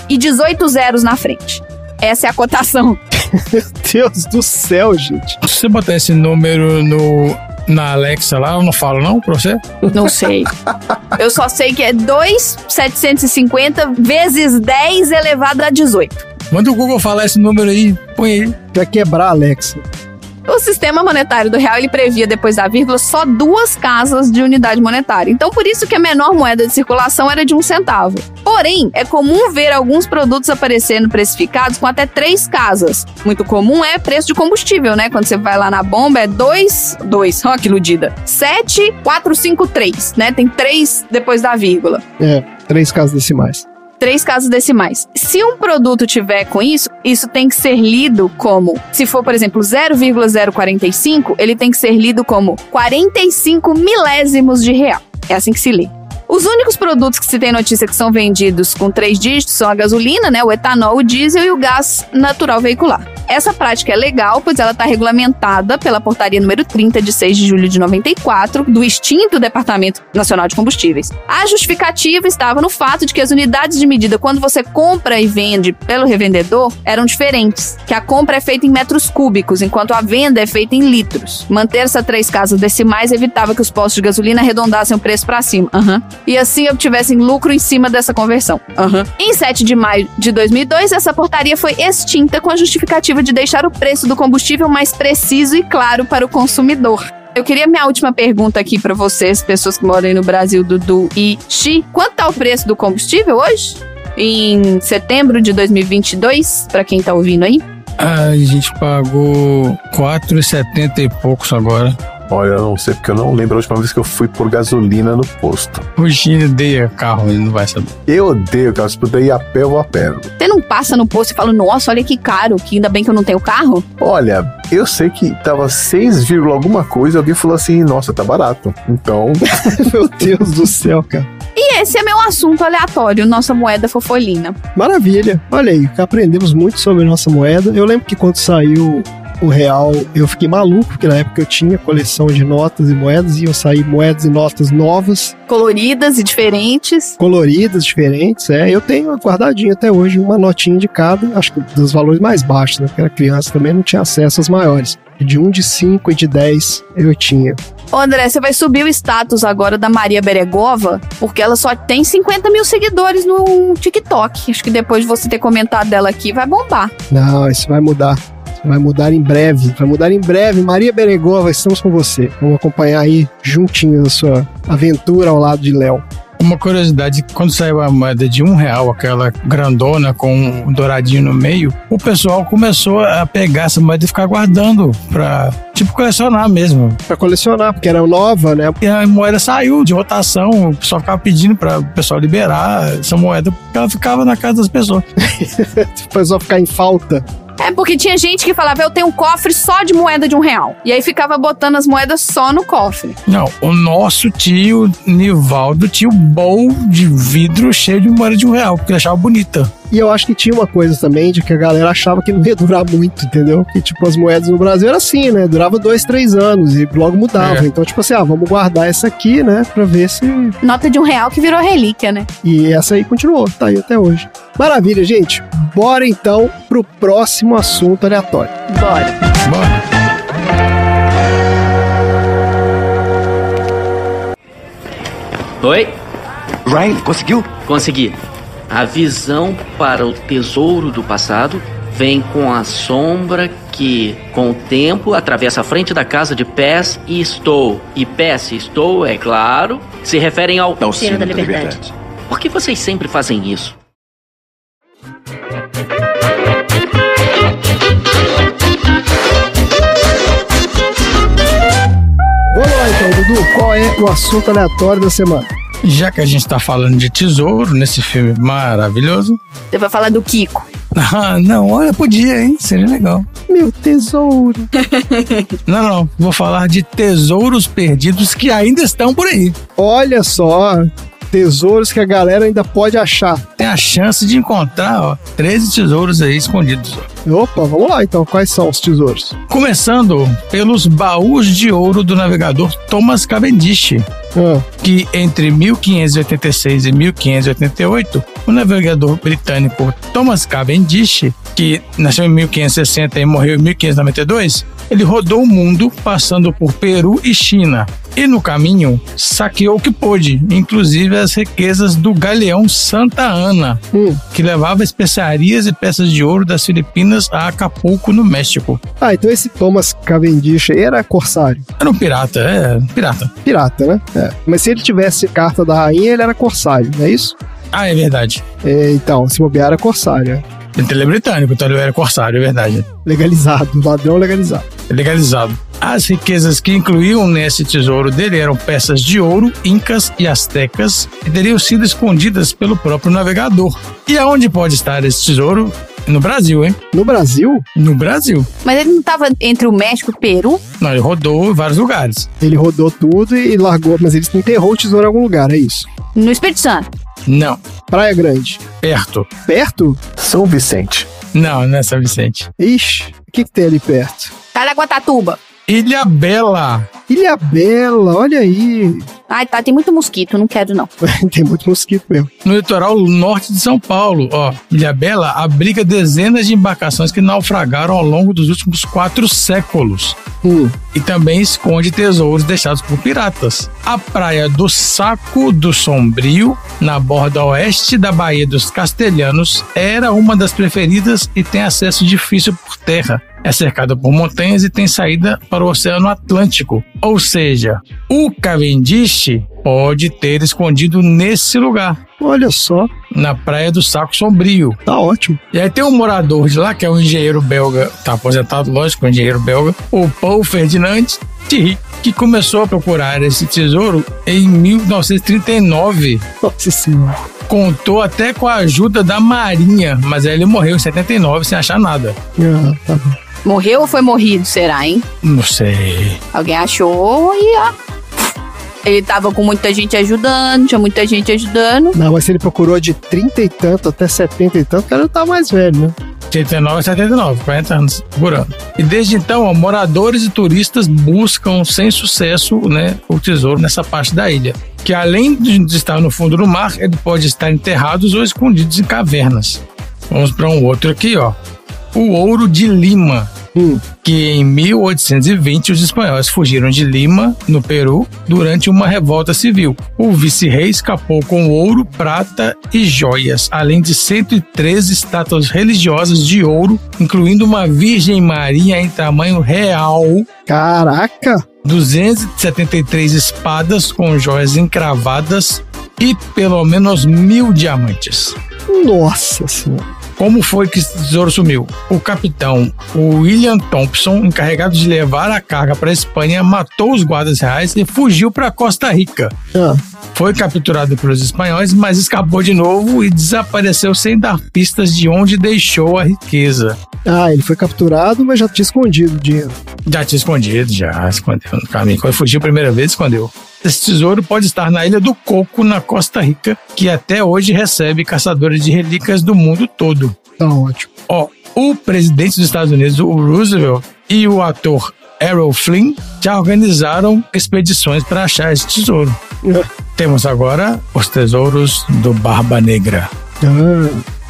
e 18 zeros na frente. Essa é a cotação. Meu Deus do céu, gente. Se você botar esse número no na Alexa lá, eu não falo não pra você? Não sei. Eu só sei que é 2,750 vezes 10 elevado a 18. Manda o Google falar esse número aí, põe aí. Pra quebrar, Alexa. O sistema monetário do real ele previa depois da vírgula só duas casas de unidade monetária. Então por isso que a menor moeda de circulação era de um centavo. Porém, é comum ver alguns produtos aparecendo precificados com até três casas. Muito comum é preço de combustível, né? Quando você vai lá na bomba é dois, dois, ó que iludida. Sete, quatro, cinco, três, né? Tem três depois da vírgula. É, três casas decimais. Três casas decimais. Se um produto tiver com isso, isso tem que ser lido como, se for, por exemplo, 0,045, ele tem que ser lido como 45 milésimos de real. É assim que se lê. Os únicos produtos que se tem notícia que são vendidos com três dígitos são a gasolina, né, o etanol, o diesel e o gás natural veicular. Essa prática é legal, pois ela está regulamentada pela portaria número 30 de 6 de julho de 94 do extinto Departamento Nacional de Combustíveis. A justificativa estava no fato de que as unidades de medida quando você compra e vende pelo revendedor eram diferentes, que a compra é feita em metros cúbicos, enquanto a venda é feita em litros. Manter essas três casas decimais evitava que os postos de gasolina arredondassem o preço para cima. Aham. E assim obtivessem lucro em cima dessa conversão. Aham. Em 7 de maio de 2002, essa portaria foi extinta com a justificativa de deixar o preço do combustível mais preciso e claro para o consumidor. Eu queria minha última pergunta aqui para vocês, pessoas que moram no Brasil, Dudu e Xi. Quanto tá o preço do combustível hoje? Em setembro de 2022, para quem tá ouvindo aí? A gente pagou 4,70 e poucos agora. Olha, eu não sei porque eu não lembro a última vez que eu fui por gasolina no posto. O Gini odeia carro, ele não vai saber. Eu odeio, cara. Se puder ir a pé, eu vou a pé. Você não passa no posto e fala, nossa, olha que caro, que ainda bem que eu não tenho carro? Olha, eu sei que tava 6, vírgula alguma coisa e alguém falou assim, nossa, tá barato. Então, Meu Deus do céu, cara. E esse é meu assunto aleatório, nossa moeda fofolina. Maravilha. Olha aí, aprendemos muito sobre nossa moeda. Eu lembro que quando saiu o real, eu fiquei maluco, porque na época eu tinha coleção de notas e moedas, e eu saí moedas e notas novas, Coloridas e diferentes. coloridas, diferentes. É, eu tenho guardadinho até hoje uma notinha de cada, acho que dos valores mais baixos, né? Porque era criança também, não tinha acesso aos maiores. De 1, de 5 e de 10 eu tinha. Ô André, você vai subir o status agora da Maria Beregova, porque ela só tem 50 mil seguidores no TikTok. Acho que depois de você ter comentado dela aqui, vai bombar. Não, isso vai mudar. Vai mudar em breve. Vai mudar em breve. Maria Beregova, estamos com você. Vamos acompanhar aí juntinho a sua aventura ao lado de Léo. Uma curiosidade, quando saiu a moeda de um real, aquela grandona com um douradinho no meio, o pessoal começou a pegar essa moeda e ficar guardando pra, tipo, colecionar mesmo. Pra colecionar, porque era nova, né? E a moeda saiu de rotação, o pessoal ficava pedindo para o pessoal liberar essa moeda, porque ela ficava na casa das pessoas. O pessoal ficar em falta. É porque tinha gente que falava, eu tenho um cofre só de moeda de um real. E aí ficava botando as moedas só no cofre. Não, o nosso tio Nivaldo tinha um bowl de vidro cheio de moeda de um real, porque ele achava bonita. E eu acho que tinha uma coisa também de que a galera achava que não ia durar muito, entendeu? Que, tipo, as moedas no Brasil era assim, né? Durava dois, três anos e logo mudava. É. Então, tipo assim, ah, vamos guardar essa aqui, né? Pra ver se. Nota de um real que virou relíquia, né? E essa aí continuou, tá aí até hoje. Maravilha, gente. Bora então pro próximo assunto aleatório. Bora. Bora. Oi? Riley, conseguiu? Consegui. A visão para o tesouro do passado vem com a sombra que, com o tempo, atravessa a frente da casa de Pés e Estou. E Pés e Estou, é claro, se referem ao. Sino da Liberdade. Por que vocês sempre fazem isso? Vamos lá então, Dudu. Qual é o assunto aleatório da semana? Já que a gente tá falando de tesouro nesse filme maravilhoso. Você vai falar do Kiko. Ah, não, olha, podia, hein? Seria legal. Meu tesouro. Não, não, vou falar de tesouros perdidos que ainda estão por aí. Olha só. Tesouros que a galera ainda pode achar. Tem a chance de encontrar, ó, 13 tesouros aí escondidos. ó. Opa, vamos lá então. Quais são os tesouros? Começando pelos baús de ouro do navegador Thomas Cavendish, Ah, que entre 1586 e 1588, o navegador britânico Thomas Cavendish que nasceu em 1560 e morreu em 1592, ele rodou o mundo passando por Peru e China. E no caminho, saqueou o que pôde, inclusive as riquezas do galeão Santa Ana, que levava especiarias e peças de ouro das Filipinas a Acapulco, no México. Ah, então esse Thomas Cavendish aí era corsário. Era um pirata, é, pirata. Pirata, né? É. Mas se ele tivesse carta da rainha, ele era corsário, não é isso? Ah, é verdade. É, então, se bobear era corsário. é. Ele é britânico, então ele era corsário, é verdade. Legalizado, ladrão legalizado. legalizado. As riquezas que incluíam nesse tesouro dele eram peças de ouro, incas e astecas, que teriam sido escondidas pelo próprio navegador. E aonde pode estar esse tesouro? No Brasil, hein? No Brasil? No Brasil. Mas ele não tava entre o México e o Peru? Não, ele rodou em vários lugares. Ele rodou tudo e largou, mas ele enterrou o tesouro em algum lugar, é isso? No Espírito Santo. Não. Praia Grande. Perto. Perto? São Vicente. Não, não é São Vicente. Ixi, o que, que tem ali perto? Caraguatatuba. Ilha Bela. Ilha Bela, olha aí. Ai, tá, tem muito mosquito, não quero não. tem muito mosquito mesmo. No litoral norte de São Paulo, ó, Ilha Bela abriga dezenas de embarcações que naufragaram ao longo dos últimos quatro séculos. Hum. E também esconde tesouros deixados por piratas. A praia do Saco do Sombrio, na borda oeste da Baía dos Castelhanos, era uma das preferidas e tem acesso difícil por terra. É cercada por montanhas e tem saída para o Oceano Atlântico. Ou seja, o Cavendish pode ter escondido nesse lugar. Olha só. Na praia do Saco Sombrio. Tá ótimo. E aí tem um morador de lá, que é um engenheiro belga, tá aposentado, lógico, um engenheiro belga, o Paul Ferdinand Thierry, que começou a procurar esse tesouro em 1939. Nossa senhora. Contou até com a ajuda da Marinha, mas aí ele morreu em 79 sem achar nada. Ah, tá bom. Morreu ou foi morrido, será, hein? Não sei. Alguém achou e ó. Ele tava com muita gente ajudando, tinha muita gente ajudando. Não, mas se ele procurou de 30 e tanto até 70 e tanto, o cara tá mais velho, né? 89 a 79, 40 anos por ano. E desde então, ó, moradores e turistas buscam sem sucesso né, o tesouro nessa parte da ilha. Que além de estar no fundo do mar, ele pode estar enterrados ou escondidos em cavernas. Vamos para um outro aqui, ó. O ouro de Lima. Que em 1820 os espanhóis fugiram de Lima, no Peru, durante uma revolta civil. O vice-rei escapou com ouro, prata e joias, além de 113 estátuas religiosas de ouro, incluindo uma Virgem Maria em tamanho real. Caraca! 273 espadas com joias encravadas e pelo menos mil diamantes. Nossa senhora. Como foi que esse tesouro sumiu? O capitão William Thompson, encarregado de levar a carga para a Espanha, matou os guardas reais e fugiu para Costa Rica. Ah. Foi capturado pelos espanhóis, mas escapou de novo e desapareceu sem dar pistas de onde deixou a riqueza. Ah, ele foi capturado, mas já tinha escondido o dinheiro. Já tinha escondido, já escondeu no caminho. Quando fugiu a primeira vez, escondeu. Esse tesouro pode estar na Ilha do Coco, na Costa Rica, que até hoje recebe caçadores de relíquias do mundo todo. Tá ótimo. Ó, o presidente dos Estados Unidos, o Roosevelt, e o ator Errol Flynn já organizaram expedições para achar esse tesouro. Temos agora os tesouros do Barba Negra.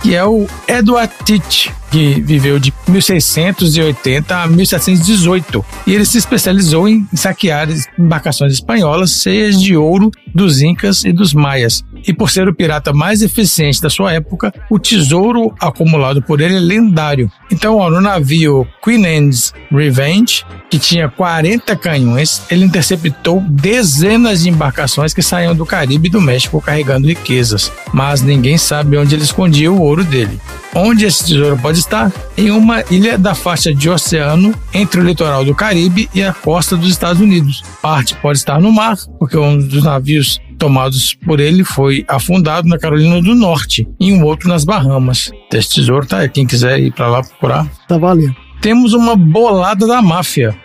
Que é o Edward Teach, que viveu de 1680 a 1718. E ele se especializou em saquear embarcações espanholas cheias de ouro dos Incas e dos Maias. E por ser o pirata mais eficiente da sua época, o tesouro acumulado por ele é lendário. Então, ó, no navio Queen Anne's Revenge, que tinha 40 canhões, ele interceptou dezenas de embarcações que saíam do Caribe e do México carregando riquezas. Mas ninguém sabe onde ele escondia o ouro dele. Onde esse tesouro pode estar? Em uma ilha da faixa de oceano entre o litoral do Caribe e a costa dos Estados Unidos. Parte pode estar no mar, porque um dos navios tomados por ele foi afundado na Carolina do Norte e um outro nas Bahamas. Esse tesouro tá aí, quem quiser ir para lá procurar. Tá valendo. Temos uma bolada da máfia.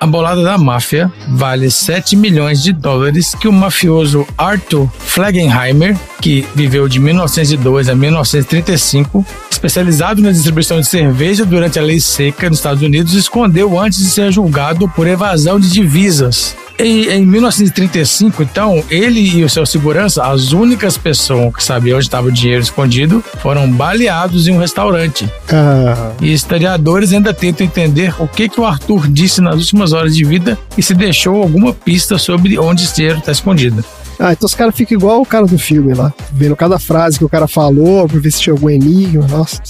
A bolada da máfia vale 7 milhões de dólares que o mafioso Arthur Flagenheimer, que viveu de 1902 a 1935, especializado na distribuição de cerveja durante a lei seca nos Estados Unidos, escondeu antes de ser julgado por evasão de divisas. Em 1935, então, ele e o seu segurança, as únicas pessoas que sabiam onde estava o dinheiro escondido, foram baleados em um restaurante. Ah, E historiadores ainda tentam entender o que, que o Arthur disse nas últimas horas de vida e se deixou alguma pista sobre onde esse dinheiro está escondido. Ah, então os caras ficam igual o cara do filme lá, vendo cada frase que o cara falou pra ver se tinha algum enigma. Nossa.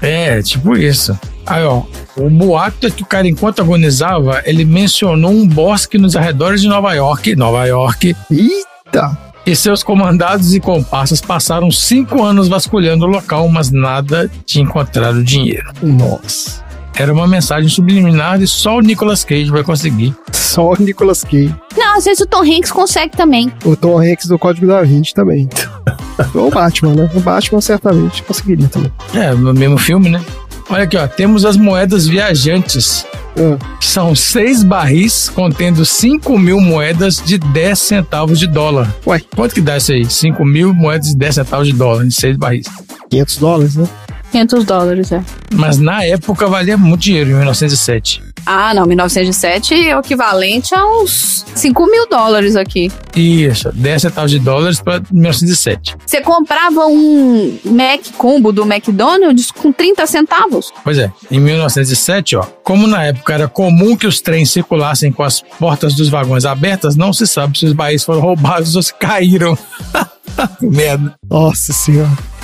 É, tipo isso. Aí, ó, o boato é que o cara, enquanto agonizava, ele mencionou um bosque nos arredores de Nova York, Nova York, Eita! e seus comandados e comparsas passaram cinco anos vasculhando o local, mas nada de encontrar o dinheiro. Nossa. Era uma mensagem subliminar e só o Nicolas Cage vai conseguir. Só o Nicolas Cage. Não, às vezes o Tom Hanks consegue também. O Tom Hanks do Código da Vinci também. Ou o Batman, né? O Batman certamente conseguiria também. É, no mesmo filme, né? Olha aqui, ó, temos as moedas viajantes. Ah, São seis barris contendo 5 mil moedas de 10 centavos de dólar. Ué. Quanto que dá isso aí? 5 mil moedas de 10 centavos de dólar em seis barris. 500 dólares, né? 500 dólares, é. Mas na época valia muito dinheiro, em 1907. Ah, não, 1907 é o equivalente a uns 5 mil dólares aqui. Isso, 10 centavos de dólares para 1907. Você comprava um Mac Combo do McDonald's com 30 centavos. Pois é, em 1907, ó, como na época era comum que os trens circulassem com as portas dos vagões abertas, não se sabe se os barris foram roubados ou se caíram. Merda. Nossa senhora.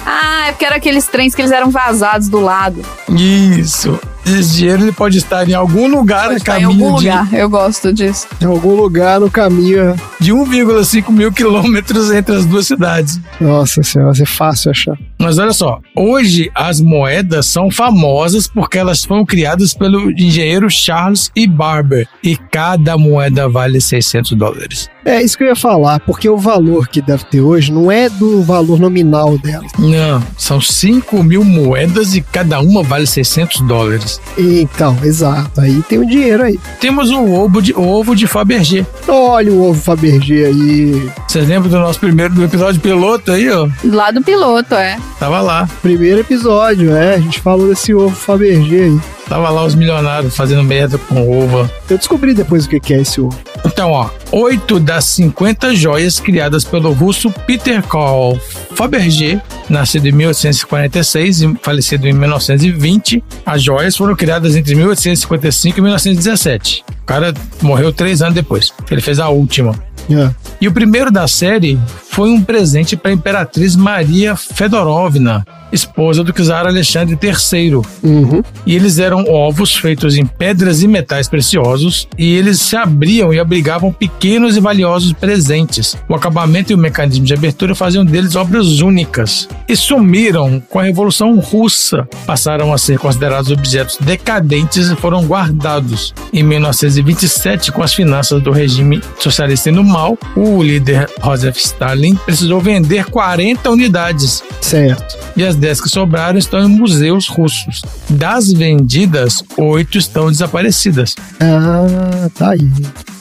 Ah, é porque eram aqueles trens que eles eram vazados do lado. Isso. Esse dinheiro ele pode estar em algum lugar a Tá em caminho algum de, lugar. Eu gosto disso. Em algum lugar no caminho. de 1,5 mil quilômetros entre as duas cidades. Nossa senhora, vai ser fácil achar. Mas olha só, hoje as moedas são famosas porque elas foram criadas pelo engenheiro Charles E. Barber e cada moeda vale 600 dólares. É isso que eu ia falar, porque o valor que deve ter hoje não é do valor nominal dela. Não, são 5 mil moedas e cada uma vale 600 dólares. Então, exato. Aí tem o dinheiro aí. Temos o ovo de, o ovo de Fabergé. Olha o ovo Fabergé aí. Vocês lembram do nosso primeiro do episódio piloto aí, ó? Lá do piloto, é. Tava lá. Primeiro episódio, é. A gente falou desse ovo Fabergé aí. Tava lá os milionários fazendo merda com ovo. Eu descobri depois o que é esse ovo. Então, ó, oito das 50 joias criadas pelo russo Peter Karl Fabergé, nascido em 1846 e falecido em 1920, as joias foram criadas entre 1855 e 1917. O cara morreu três anos depois. Ele fez a última. É. E o primeiro da série foi um presente para a imperatriz Maria Fedorovna, esposa do czar Alexandre III. Uhum. E eles eram ovos feitos em pedras e metais preciosos, e eles se abriam e abrigavam pequenos e valiosos presentes. O acabamento e o mecanismo de abertura faziam deles obras únicas. E sumiram com a Revolução Russa. Passaram a ser considerados objetos decadentes e foram guardados. Em 1927, com as finanças do regime socialista indo mal, o líder Joseph Stalin precisou vender 40 unidades Certo. e as 10 que sobraram estão em museus russos. Das vendidas, oito estão desaparecidas Ah, tá aí.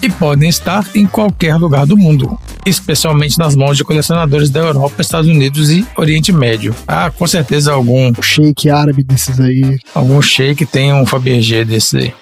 e podem estar em qualquer lugar do mundo, especialmente nas mãos de colecionadores da Europa, Estados Unidos e Oriente Médio. Ah, com certeza algum shake árabe desses aí. algum sheik tem um Fabergé desse aí.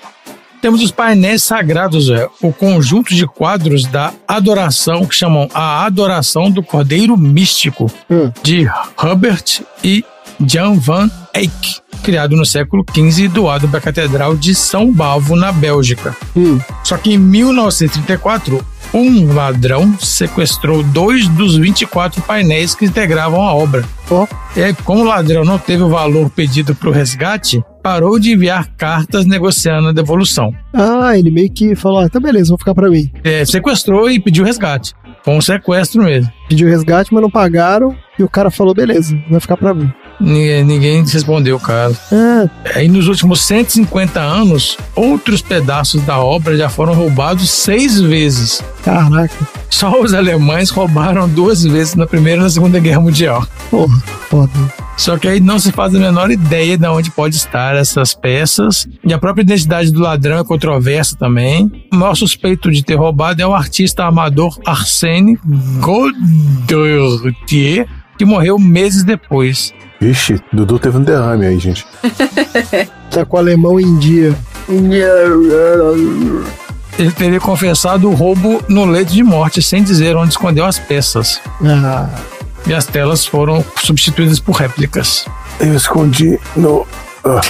Temos os painéis sagrados, o conjunto de quadros da adoração, que chamam a Adoração do Cordeiro Místico, Hum. de Hubert e Jan van Eyck, criado no século XV e doado para a Catedral de São Bavo, na Bélgica. Hum. Só que em 1934, um ladrão sequestrou dois dos 24 painéis que integravam a obra. Ó. E aí, como o ladrão não teve o valor pedido para o resgate, parou de enviar cartas negociando a devolução. Ah, ele meio que falou: ah, tá beleza, vou ficar pra mim. É, sequestrou e pediu resgate. Foi um sequestro mesmo. Pediu resgate, mas não pagaram. E o cara falou: beleza, vai ficar pra mim. Ninguém, ninguém respondeu, cara. Ah, Aí nos últimos 150 anos, outros pedaços da obra já foram roubados seis vezes. caraca. Só os alemães roubaram duas vezes na Primeira e na Segunda Guerra Mundial. Porra, foda. Só que aí não se faz a menor ideia de onde pode estar essas peças. E a própria identidade do ladrão é controversa também. O maior suspeito de ter roubado é o artista amador Arsène Gaudetier, que morreu meses depois. Vixe, Dudu teve um derrame aí, gente. Tá com o alemão em dia. ele teria confessado o roubo no leito de morte, sem dizer onde escondeu as peças. Ah, E as telas foram substituídas por réplicas. Eu escondi no. Ah.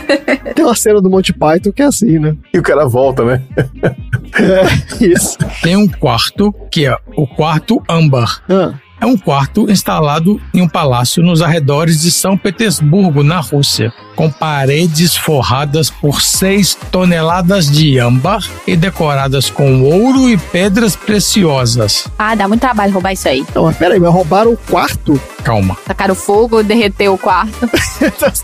tem uma cena do Monty Python que é assim, né? E o cara volta, né? É, isso. Tem um quarto que é o quarto âmbar. Ah, É um quarto instalado em um palácio nos arredores de São Petersburgo, na Rússia, com paredes forradas por 6 toneladas de âmbar e decoradas com ouro e pedras preciosas. Ah, dá muito trabalho roubar isso aí. não, mas peraí, mas roubaram o quarto? Calma. Tacaram fogo, derreteu o quarto.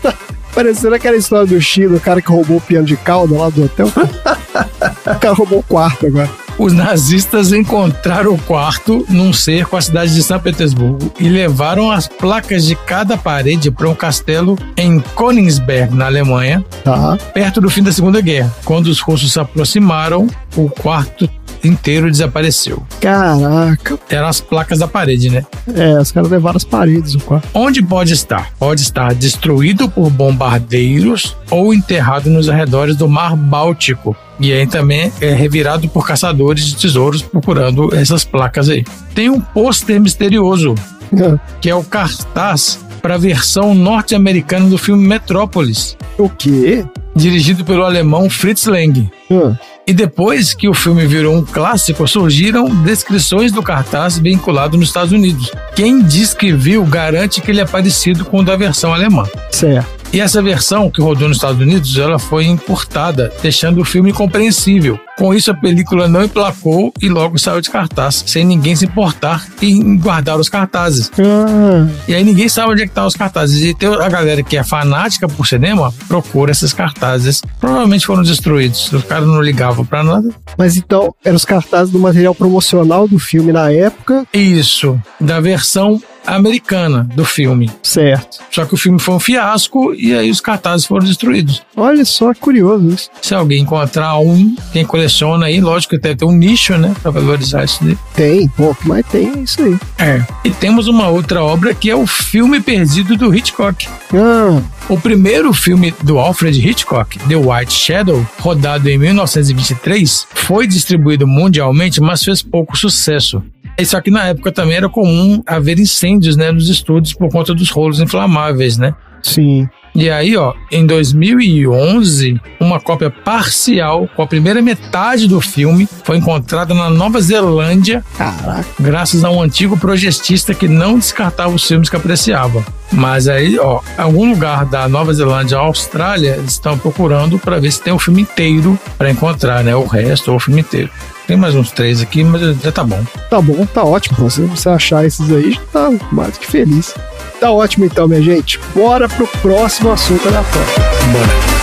Tá Parecendo aquela história do Chino, o cara que roubou o piano de cauda lá do hotel. o cara roubou o quarto agora. Os nazistas encontraram o quarto num cerco à cidade de São Petersburgo e levaram as placas de cada parede para um castelo em Königsberg, na Alemanha, Tá. perto do fim da Segunda Guerra. Quando os russos se aproximaram, o quarto inteiro desapareceu. Caraca. Eram as placas da parede, né? É, os caras levaram as paredes do quarto. Onde pode estar? Pode estar destruído por bombardeiros ou enterrado nos arredores do Mar Báltico. E aí também é revirado por caçadores de tesouros procurando essas placas aí. Tem um pôster misterioso, que é o cartaz para a versão norte-americana do filme Metrópolis. O quê? Dirigido pelo alemão Fritz Lang. Ah, E depois que o filme virou um clássico, surgiram descrições do cartaz vinculado nos Estados Unidos. Quem diz que viu garante que ele é parecido com o da versão alemã. certo. E essa versão que rodou nos Estados Unidos, ela foi importada, deixando o filme incompreensível. Com isso, a película não emplacou e logo saiu de cartaz, sem ninguém se importar em guardar os cartazes. Ah, E aí ninguém sabe onde é que tá os cartazes. E tem a galera que é fanática por cinema, procura esses cartazes. Provavelmente foram destruídos. Os caras não ligavam pra nada. mas então, eram os cartazes do material promocional do filme na época. Isso, da versão americana do filme. Certo. Só que o filme foi um fiasco e aí os cartazes foram destruídos. Olha só, curioso isso. Se alguém encontrar um, quem coleciona aí, lógico que deve ter um nicho, né, pra valorizar isso daí. Tem, pouco, mas tem isso aí. É. E temos uma outra obra que é o filme perdido do Hitchcock. Ah, O primeiro filme do Alfred Hitchcock, The White Shadow, rodado em 1923, foi distribuído mundialmente, mas fez pouco sucesso. Só que na época também era comum haver incêndios né, nos estúdios por conta dos rolos inflamáveis, né? sim. E aí, ó, em 2011, uma cópia parcial com a primeira metade do filme foi encontrada na Nova Zelândia, Caraca. graças a um antigo projetista que não descartava os filmes que apreciava. Mas aí, ó, algum lugar da Nova Zelândia à Austrália, eles estão procurando para ver se tem o filme inteiro para encontrar, né? O resto ou o filme inteiro. Tem mais uns três aqui, mas já tá bom. Tá bom, tá ótimo. Se você achar esses aí, já tá mais do que feliz. Tá ótimo então, minha gente. Bora pro próximo assunto aleatório. Bora.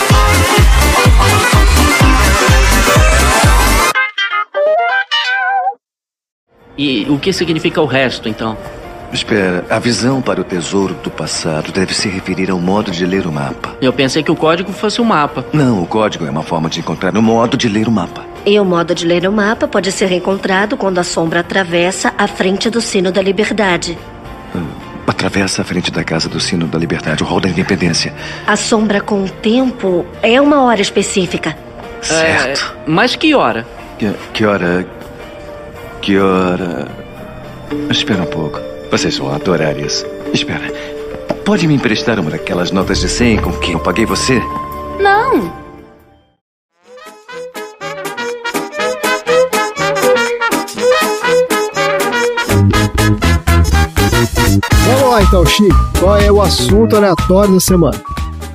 E o que significa o resto, então? Espera, a visão para o tesouro do passado deve se referir ao modo de ler o mapa. Eu pensei que o código fosse um mapa. Não, o código é uma forma de encontrar o modo de ler o mapa. E o modo de ler o mapa pode ser encontrado quando a sombra atravessa a frente do sino da liberdade. Atravessa a frente da Casa do Sino da Liberdade, o Hall da Independência. A sombra com o tempo é uma hora específica. Certo. É, mas que hora? Que, que hora. Que hora. Espera um pouco. Vocês vão adorar isso. Espera. Pode me emprestar uma daquelas notas de 100 com que eu paguei você? Não. Lá então, Chico. Qual é o assunto aleatório da semana?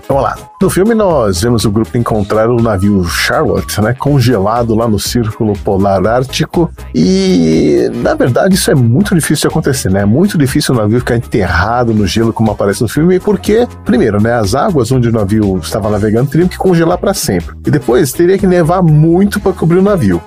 Vamos lá. No filme, nós vemos o grupo encontrar o navio Charlotte, né, congelado lá no Círculo Polar Ártico. E, na verdade, isso é muito difícil de acontecer, né? É muito difícil o navio ficar enterrado no gelo, como aparece no filme, porque, primeiro, né, as águas onde o navio estava navegando teriam que congelar para sempre. E depois, teria que nevar muito para cobrir o navio.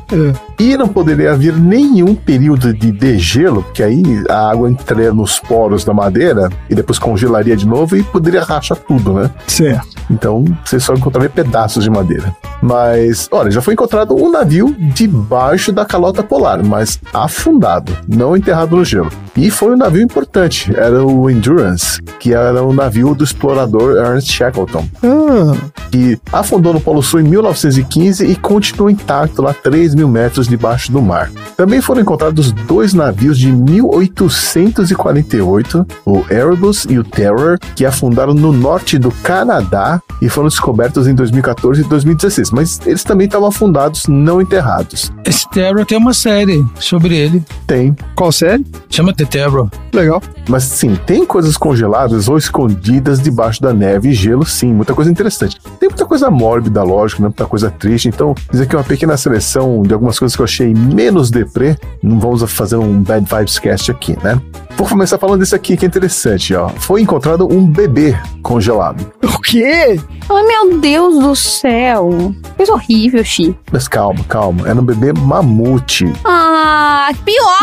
E não poderia haver nenhum período de degelo, porque aí a água entraria nos poros da madeira e depois congelaria de novo e poderia rachar tudo, né? Certo. Então você só encontraria pedaços de madeira. Mas, olha, já foi encontrado um navio debaixo da calota polar, mas afundado, não enterrado no gelo. E foi um navio importante, era o Endurance, que era o navio do explorador Ernest Shackleton, Ah, que afundou no Polo Sul em 1915 e continua intacto lá 3 mil metros debaixo do mar. Também foram encontrados dois navios de 1848, o Erebus e o Terror, que afundaram no norte do Canadá e foram descobertos em 2014 e 2016, mas eles também estavam afundados, não enterrados. Esse Terror tem uma série sobre ele. Tem. qual série? Chama The Terror. Legal. Mas sim, tem coisas congeladas ou escondidas debaixo da neve e gelo, sim, muita coisa interessante. Tem muita coisa mórbida, lógico, né? muita coisa triste. Então, isso aqui é uma pequena seleção de algumas coisas que eu achei menos deprê. Não vamos fazer um Bad Vibes Cast aqui, né? Vou começar falando desse aqui que é interessante, ó. Foi encontrado um bebê congelado. O quê? Ai, meu Deus do céu. Coisa horrível, Chi. Mas calma, calma. Era um bebê mamute. Ah, pior.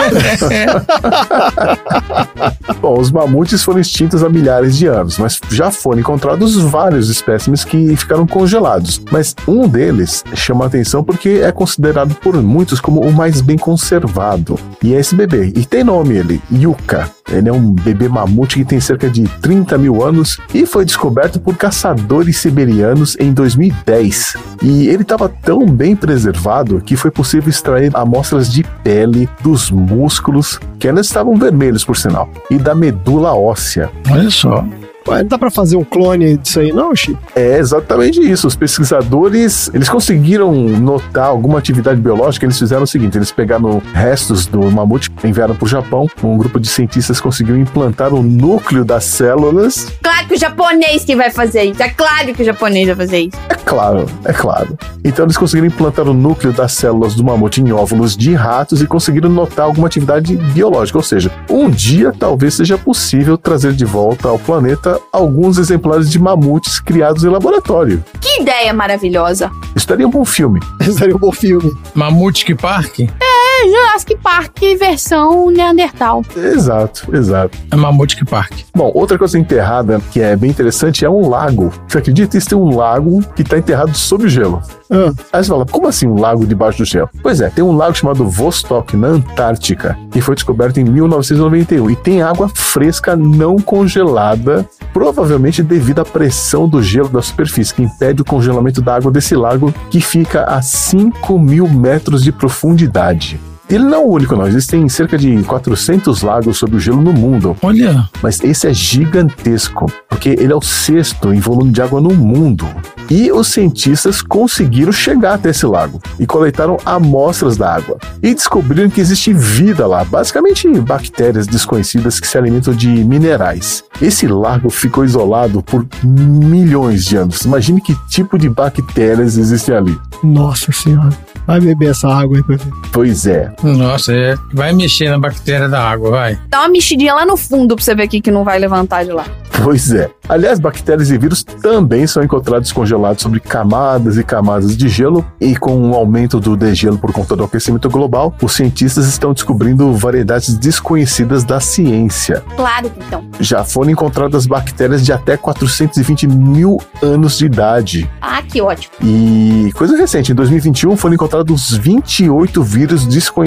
Bom, os mamutes foram extintos há milhares de anos, mas já foram encontrados vários espécimes que ficaram congelados. Mas um deles chama a atenção porque é considerado por muitos como o mais bem conservado. E é esse bebê. E tem nome ele, Yuka. Ele é um bebê mamute que tem cerca de 30 mil anos e foi descoberto por caçadores siberianos em 2010. E ele estava tão bem preservado que foi possível extrair amostras de pele, dos músculos, que ainda estavam vermelhos por sinal, e da medula óssea. Olha só. Ué, não dá pra fazer um clone disso aí, não, Chi? É exatamente isso. Os pesquisadores, eles conseguiram notar alguma atividade biológica. Eles fizeram o seguinte: eles pegaram restos do mamute, enviaram para o Japão. Um grupo de cientistas conseguiu implantar o núcleo das células. Claro que o japonês que vai fazer isso. É claro que o japonês vai fazer isso. É claro, é claro. Então eles conseguiram implantar o núcleo das células do mamute em óvulos de ratos e conseguiram notar alguma atividade biológica. Ou seja, um dia talvez seja possível trazer de volta ao planeta alguns exemplares de mamutes criados em laboratório. Que ideia maravilhosa. Isso daria um bom filme. Seria um bom filme. Mamute Park? É, Jurassic Park versão Neandertal. Exato, exato. É Mamute Park. Bom, outra coisa enterrada que é bem interessante é um lago. Você acredita? Isso tem um lago que está enterrado sob o gelo. Ah, Aí você fala, como assim um lago debaixo do gelo? Pois é, tem um lago chamado Vostok, na Antártica, que foi descoberto em 1991 e tem água fresca não congelada, provavelmente devido à pressão do gelo da superfície, que impede o congelamento da água desse lago, que fica a 5 mil metros de profundidade. Ele não é o único, não. Existem cerca de 400 lagos sob o gelo no mundo. Olha. Mas esse é gigantesco, porque ele é o sexto em volume de água no mundo. E os cientistas conseguiram chegar até esse lago e coletaram amostras da água. E descobriram que existe vida lá, basicamente bactérias desconhecidas que se alimentam de minerais. Esse lago ficou isolado por milhões de anos. Imagine que tipo de bactérias existem ali. nossa senhora. Vai beber essa água aí pra ver. Pois é. Nossa, é. Vai mexer na bactéria da água, vai. Dá uma mexidinha lá no fundo pra você ver aqui que não vai levantar de lá. Pois é. Aliás, bactérias e vírus também são encontrados congelados sobre camadas e camadas de gelo, e com o aumento do degelo por conta do aquecimento global, os cientistas estão descobrindo variedades desconhecidas da ciência. Claro que então. Já foram encontradas bactérias de até 420 mil anos de idade. Ah, que ótimo. E coisa recente, em 2021 foram encontrados 28 vírus desconhecidos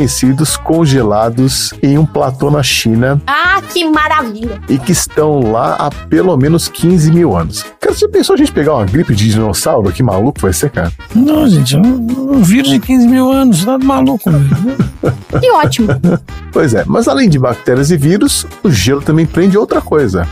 congelados em um platô na China Ah, que maravilha. e que estão lá há pelo menos 15 mil anos. Cara, você pensou a gente pegar uma gripe de dinossauro? Que maluco vai ser, cara? Não, gente, um, um vírus de 15 mil anos, tá maluco, velho. Que ótimo. Pois é, mas além de bactérias e vírus, o gelo também prende outra coisa: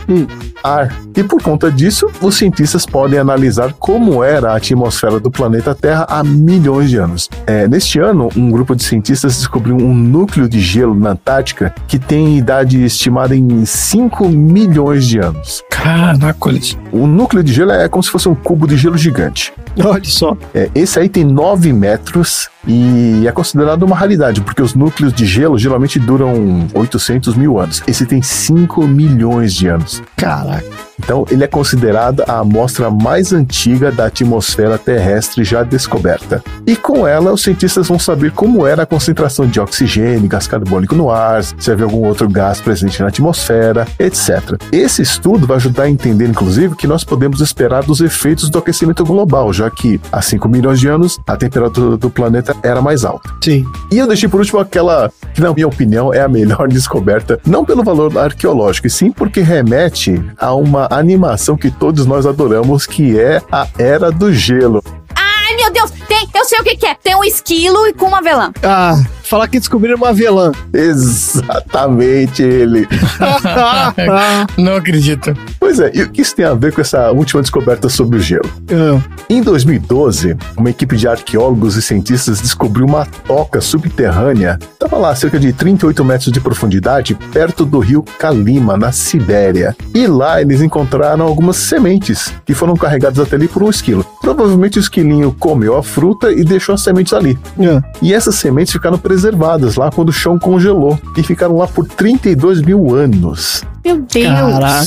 ar. E por conta disso, os cientistas podem analisar como era a atmosfera do planeta Terra há milhões de anos. É, neste ano, um grupo de cientistas descobriu um núcleo de gelo na Antártica que tem idade estimada em 5 milhões de anos. Caraca, eles. O núcleo de gelo é como se fosse um cubo de gelo gigante. Olha só. É, esse aí tem 9 metros e é considerado uma raridade, porque os núcleos de gelo geralmente duram 800 mil anos. Esse tem 5 milhões de anos. Caraca. Então, ele é considerado a amostra mais antiga da atmosfera terrestre já descoberta. E com ela, os cientistas vão saber como era a concentração de oxigênio, gás carbônico no ar, se havia algum outro gás presente na atmosfera, etc. Esse estudo vai ajudar a entender, inclusive, que nós podemos esperar dos efeitos do aquecimento global, já que há 5 milhões de anos a temperatura do planeta era mais alta. Sim. E eu deixei por último aquela que na minha opinião é a melhor descoberta, não pelo valor arqueológico, e sim porque remete a uma animação que todos nós adoramos, que é a Era do Gelo. Ai, meu Deus, tem, eu sei o que, que é. Tem um esquilo e com uma avelã. Ah, falar que descobriram uma avelã. Exatamente ele. Não acredito. Pois é, e o que isso tem a ver com essa última descoberta sobre o gelo? Ah, Em 2012, uma equipe de arqueólogos e cientistas descobriu uma toca subterrânea. Estava lá a cerca de 38 metros de profundidade, perto do rio Kalima, na Sibéria. E lá eles encontraram algumas sementes que foram carregadas até ali por um esquilo. Provavelmente o esquilinho comeu a fruta e deixou as sementes ali. ah. E essas sementes ficaram preservadas lá quando o chão congelou e ficaram lá por 32 mil anos. Meu Deus.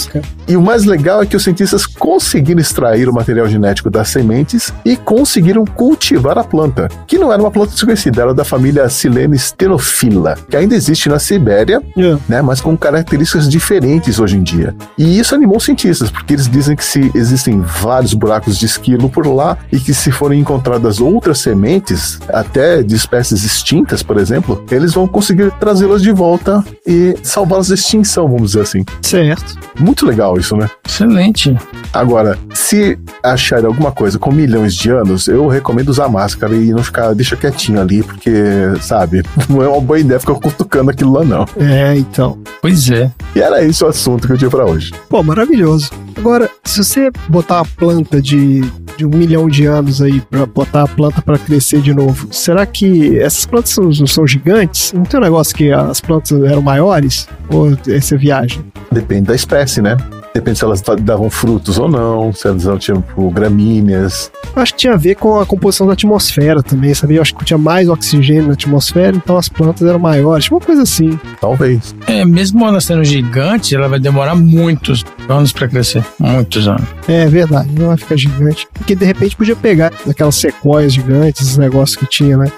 Caraca. E o mais legal é que os cientistas conseguiram extrair o material genético das sementes e conseguiram cultivar a planta, que não era uma planta desconhecida, era da família Silene stenophylla, que ainda existe na Sibéria, Ah. né, mas com características diferentes hoje em dia. E isso animou os cientistas, porque eles dizem que se existem vários buracos de esquilo por lá e que se forem encontradas outras sementes, até de espécies extintas, por exemplo, eles vão conseguir trazê-las de volta e salvá-las da extinção, vamos dizer assim. Certo. Muito legal isso, né? Excelente. Agora, se acharem alguma coisa com milhões de anos, eu recomendo usar máscara e não ficar, deixa quietinho ali, porque, sabe, não é uma boa ideia ficar cutucando aquilo lá, não. É, então. Pois é. E era esse o assunto que eu tinha pra hoje. Pô, maravilhoso. Agora, se você botar a planta de, de um milhão de anos aí pra botar a planta pra crescer de novo, será que essas plantas são, não são gigantes? Não tem um negócio que as plantas eram maiores? Ou essa é viagem? Depende da espécie, né? Depende se elas davam frutos ou não, se elas eram tipo gramíneas. Acho que tinha a ver com a composição da atmosfera também, sabia? Eu acho que tinha mais oxigênio na atmosfera, então as plantas eram maiores, tipo uma coisa assim. Talvez. É, mesmo ela sendo gigante, ela vai demorar muitos anos pra crescer. Muitos anos. É verdade, não vai ficar gigante. Porque de repente podia pegar aquelas sequoias gigantes, esses negócios que tinha, né?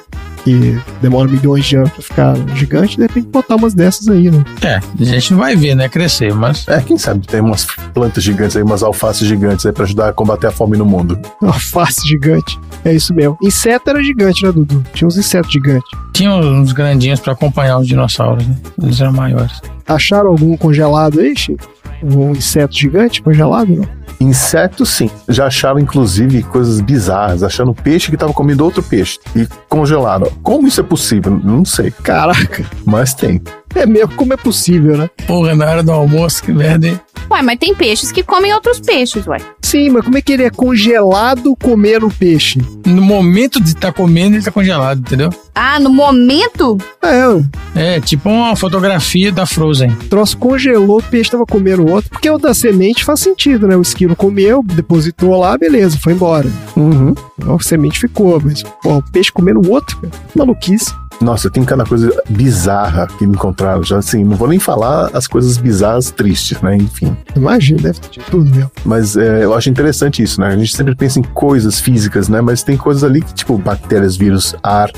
Que demora milhões de anos pra ficar gigante, de repente botar umas dessas aí, né? É, a gente não vai ver, né? Crescer, mas. É, quem sabe tem umas plantas gigantes aí, umas alfaces gigantes aí pra ajudar a combater a fome no mundo. Uma face gigante. É isso mesmo. Inseto era gigante, né, Dudu? Tinha uns insetos gigantes. Tinha uns grandinhos pra acompanhar os dinossauros, né? Eles eram maiores. Acharam algum congelado aí, Chico? Um inseto gigante congelado, não? Insetos, sim. Já acharam, inclusive, coisas bizarras. Acharam peixe que tava comendo outro peixe e congelaram. Como isso é possível? Não sei. Caraca. Mas tem. É mesmo, como é possível, né? Porra, na hora do almoço, que merda, hein? Ué, mas tem peixes que comem outros peixes, ué. Sim, mas como é que ele é congelado comer o peixe? No momento de estar comendo, ele tá congelado, entendeu? Ah, no momento? É, É, tipo uma fotografia da Frozen. o troço congelou, o peixe tava comendo o outro, porque o da semente faz sentido, né? O esquilo comeu, depositou lá, beleza, foi embora. Uhum. A semente ficou, mas pô, o peixe comendo o outro, cara. Maluquice. Nossa, tem cada coisa bizarra que me encontraram. Já assim, não vou nem falar as coisas bizarras tristes, né? Enfim. Imagina, deve ter de tudo mesmo. Mas é, eu acho interessante isso, né? A gente sempre pensa em coisas físicas, né? Mas tem coisas ali que, tipo, bactérias, vírus, ar.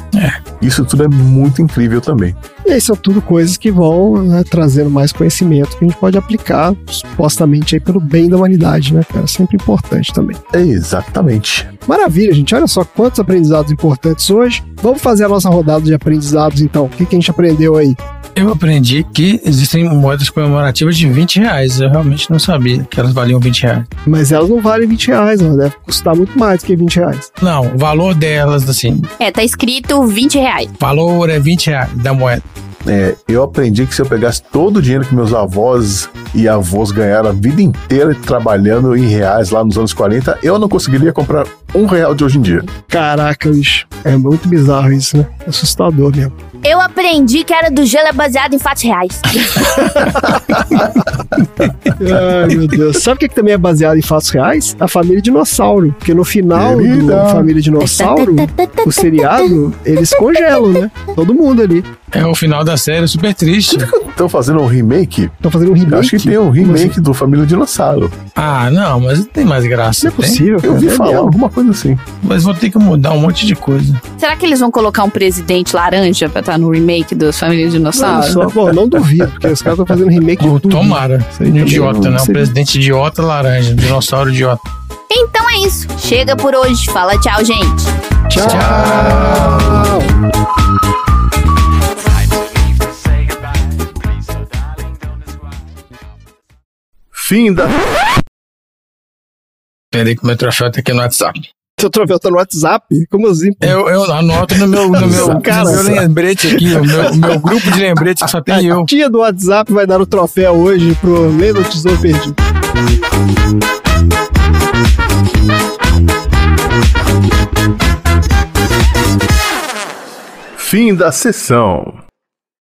Isso tudo é muito incrível também. E aí são tudo coisas que vão né, trazendo mais conhecimento que a gente pode aplicar supostamente aí pelo bem da humanidade, né, cara? Sempre importante também. É exatamente. Maravilha, gente. Olha só quantos aprendizados importantes hoje. Vamos fazer a nossa rodada de aprendizados, então. O que, que a gente aprendeu aí? Eu aprendi que existem moedas comemorativas de 20 reais. Eu realmente não sabia que elas valiam 20 reais. Mas elas não valem 20 reais, elas devem custar muito mais do que 20 reais. Não, o valor delas, assim, É, tá escrito 20 reais. valor é 20 reais da moeda. É, eu aprendi que se eu pegasse todo o dinheiro que meus avós e avós ganharam a vida inteira trabalhando em reais lá nos anos 40, eu não conseguiria comprar um real de hoje em dia. Caraca, bicho. É muito bizarro isso, né? Assustador mesmo. Eu aprendi que era do gelo é baseado em fatos reais. Ai, meu Deus. Sabe o que, que também é baseado em fatos reais? A família dinossauro. Porque no final do Querida. Família Dinossauro, o seriado, eles congelam, né? Todo mundo ali. É o final da série, super triste. Estão fazendo um remake? Estão fazendo um remake. Eu acho que tem um remake assim? do Família Dinossauro. Ah, não, mas tem mais graça. Não é tem? possível, Eu cara. ouvi É falar mesmo. alguma coisa assim. Mas vou ter que mudar um monte de coisa. Será que eles vão colocar um presidente laranja pra tá no remake dos Famílias Dinossauros? Não, só, não duvido, porque os caras estão fazendo remake de tudo. Tomara. Um idiota, né? Um presidente idiota laranja, dinossauro idiota. Então é isso. Chega por hoje. Fala tchau, gente. tchau. tchau. Fim da. Peraí que o meu trouxote tá aqui no WhatsApp. Seu troféu tá no WhatsApp? Como assim? pô? Eu, eu anoto no meu, no meu, Cara, no meu lembrete aqui, o meu, meu grupo de lembrete que só tem eu. A tia do WhatsApp vai dar o troféu hoje pro Lendo Tesouro Perdido. Fim da sessão.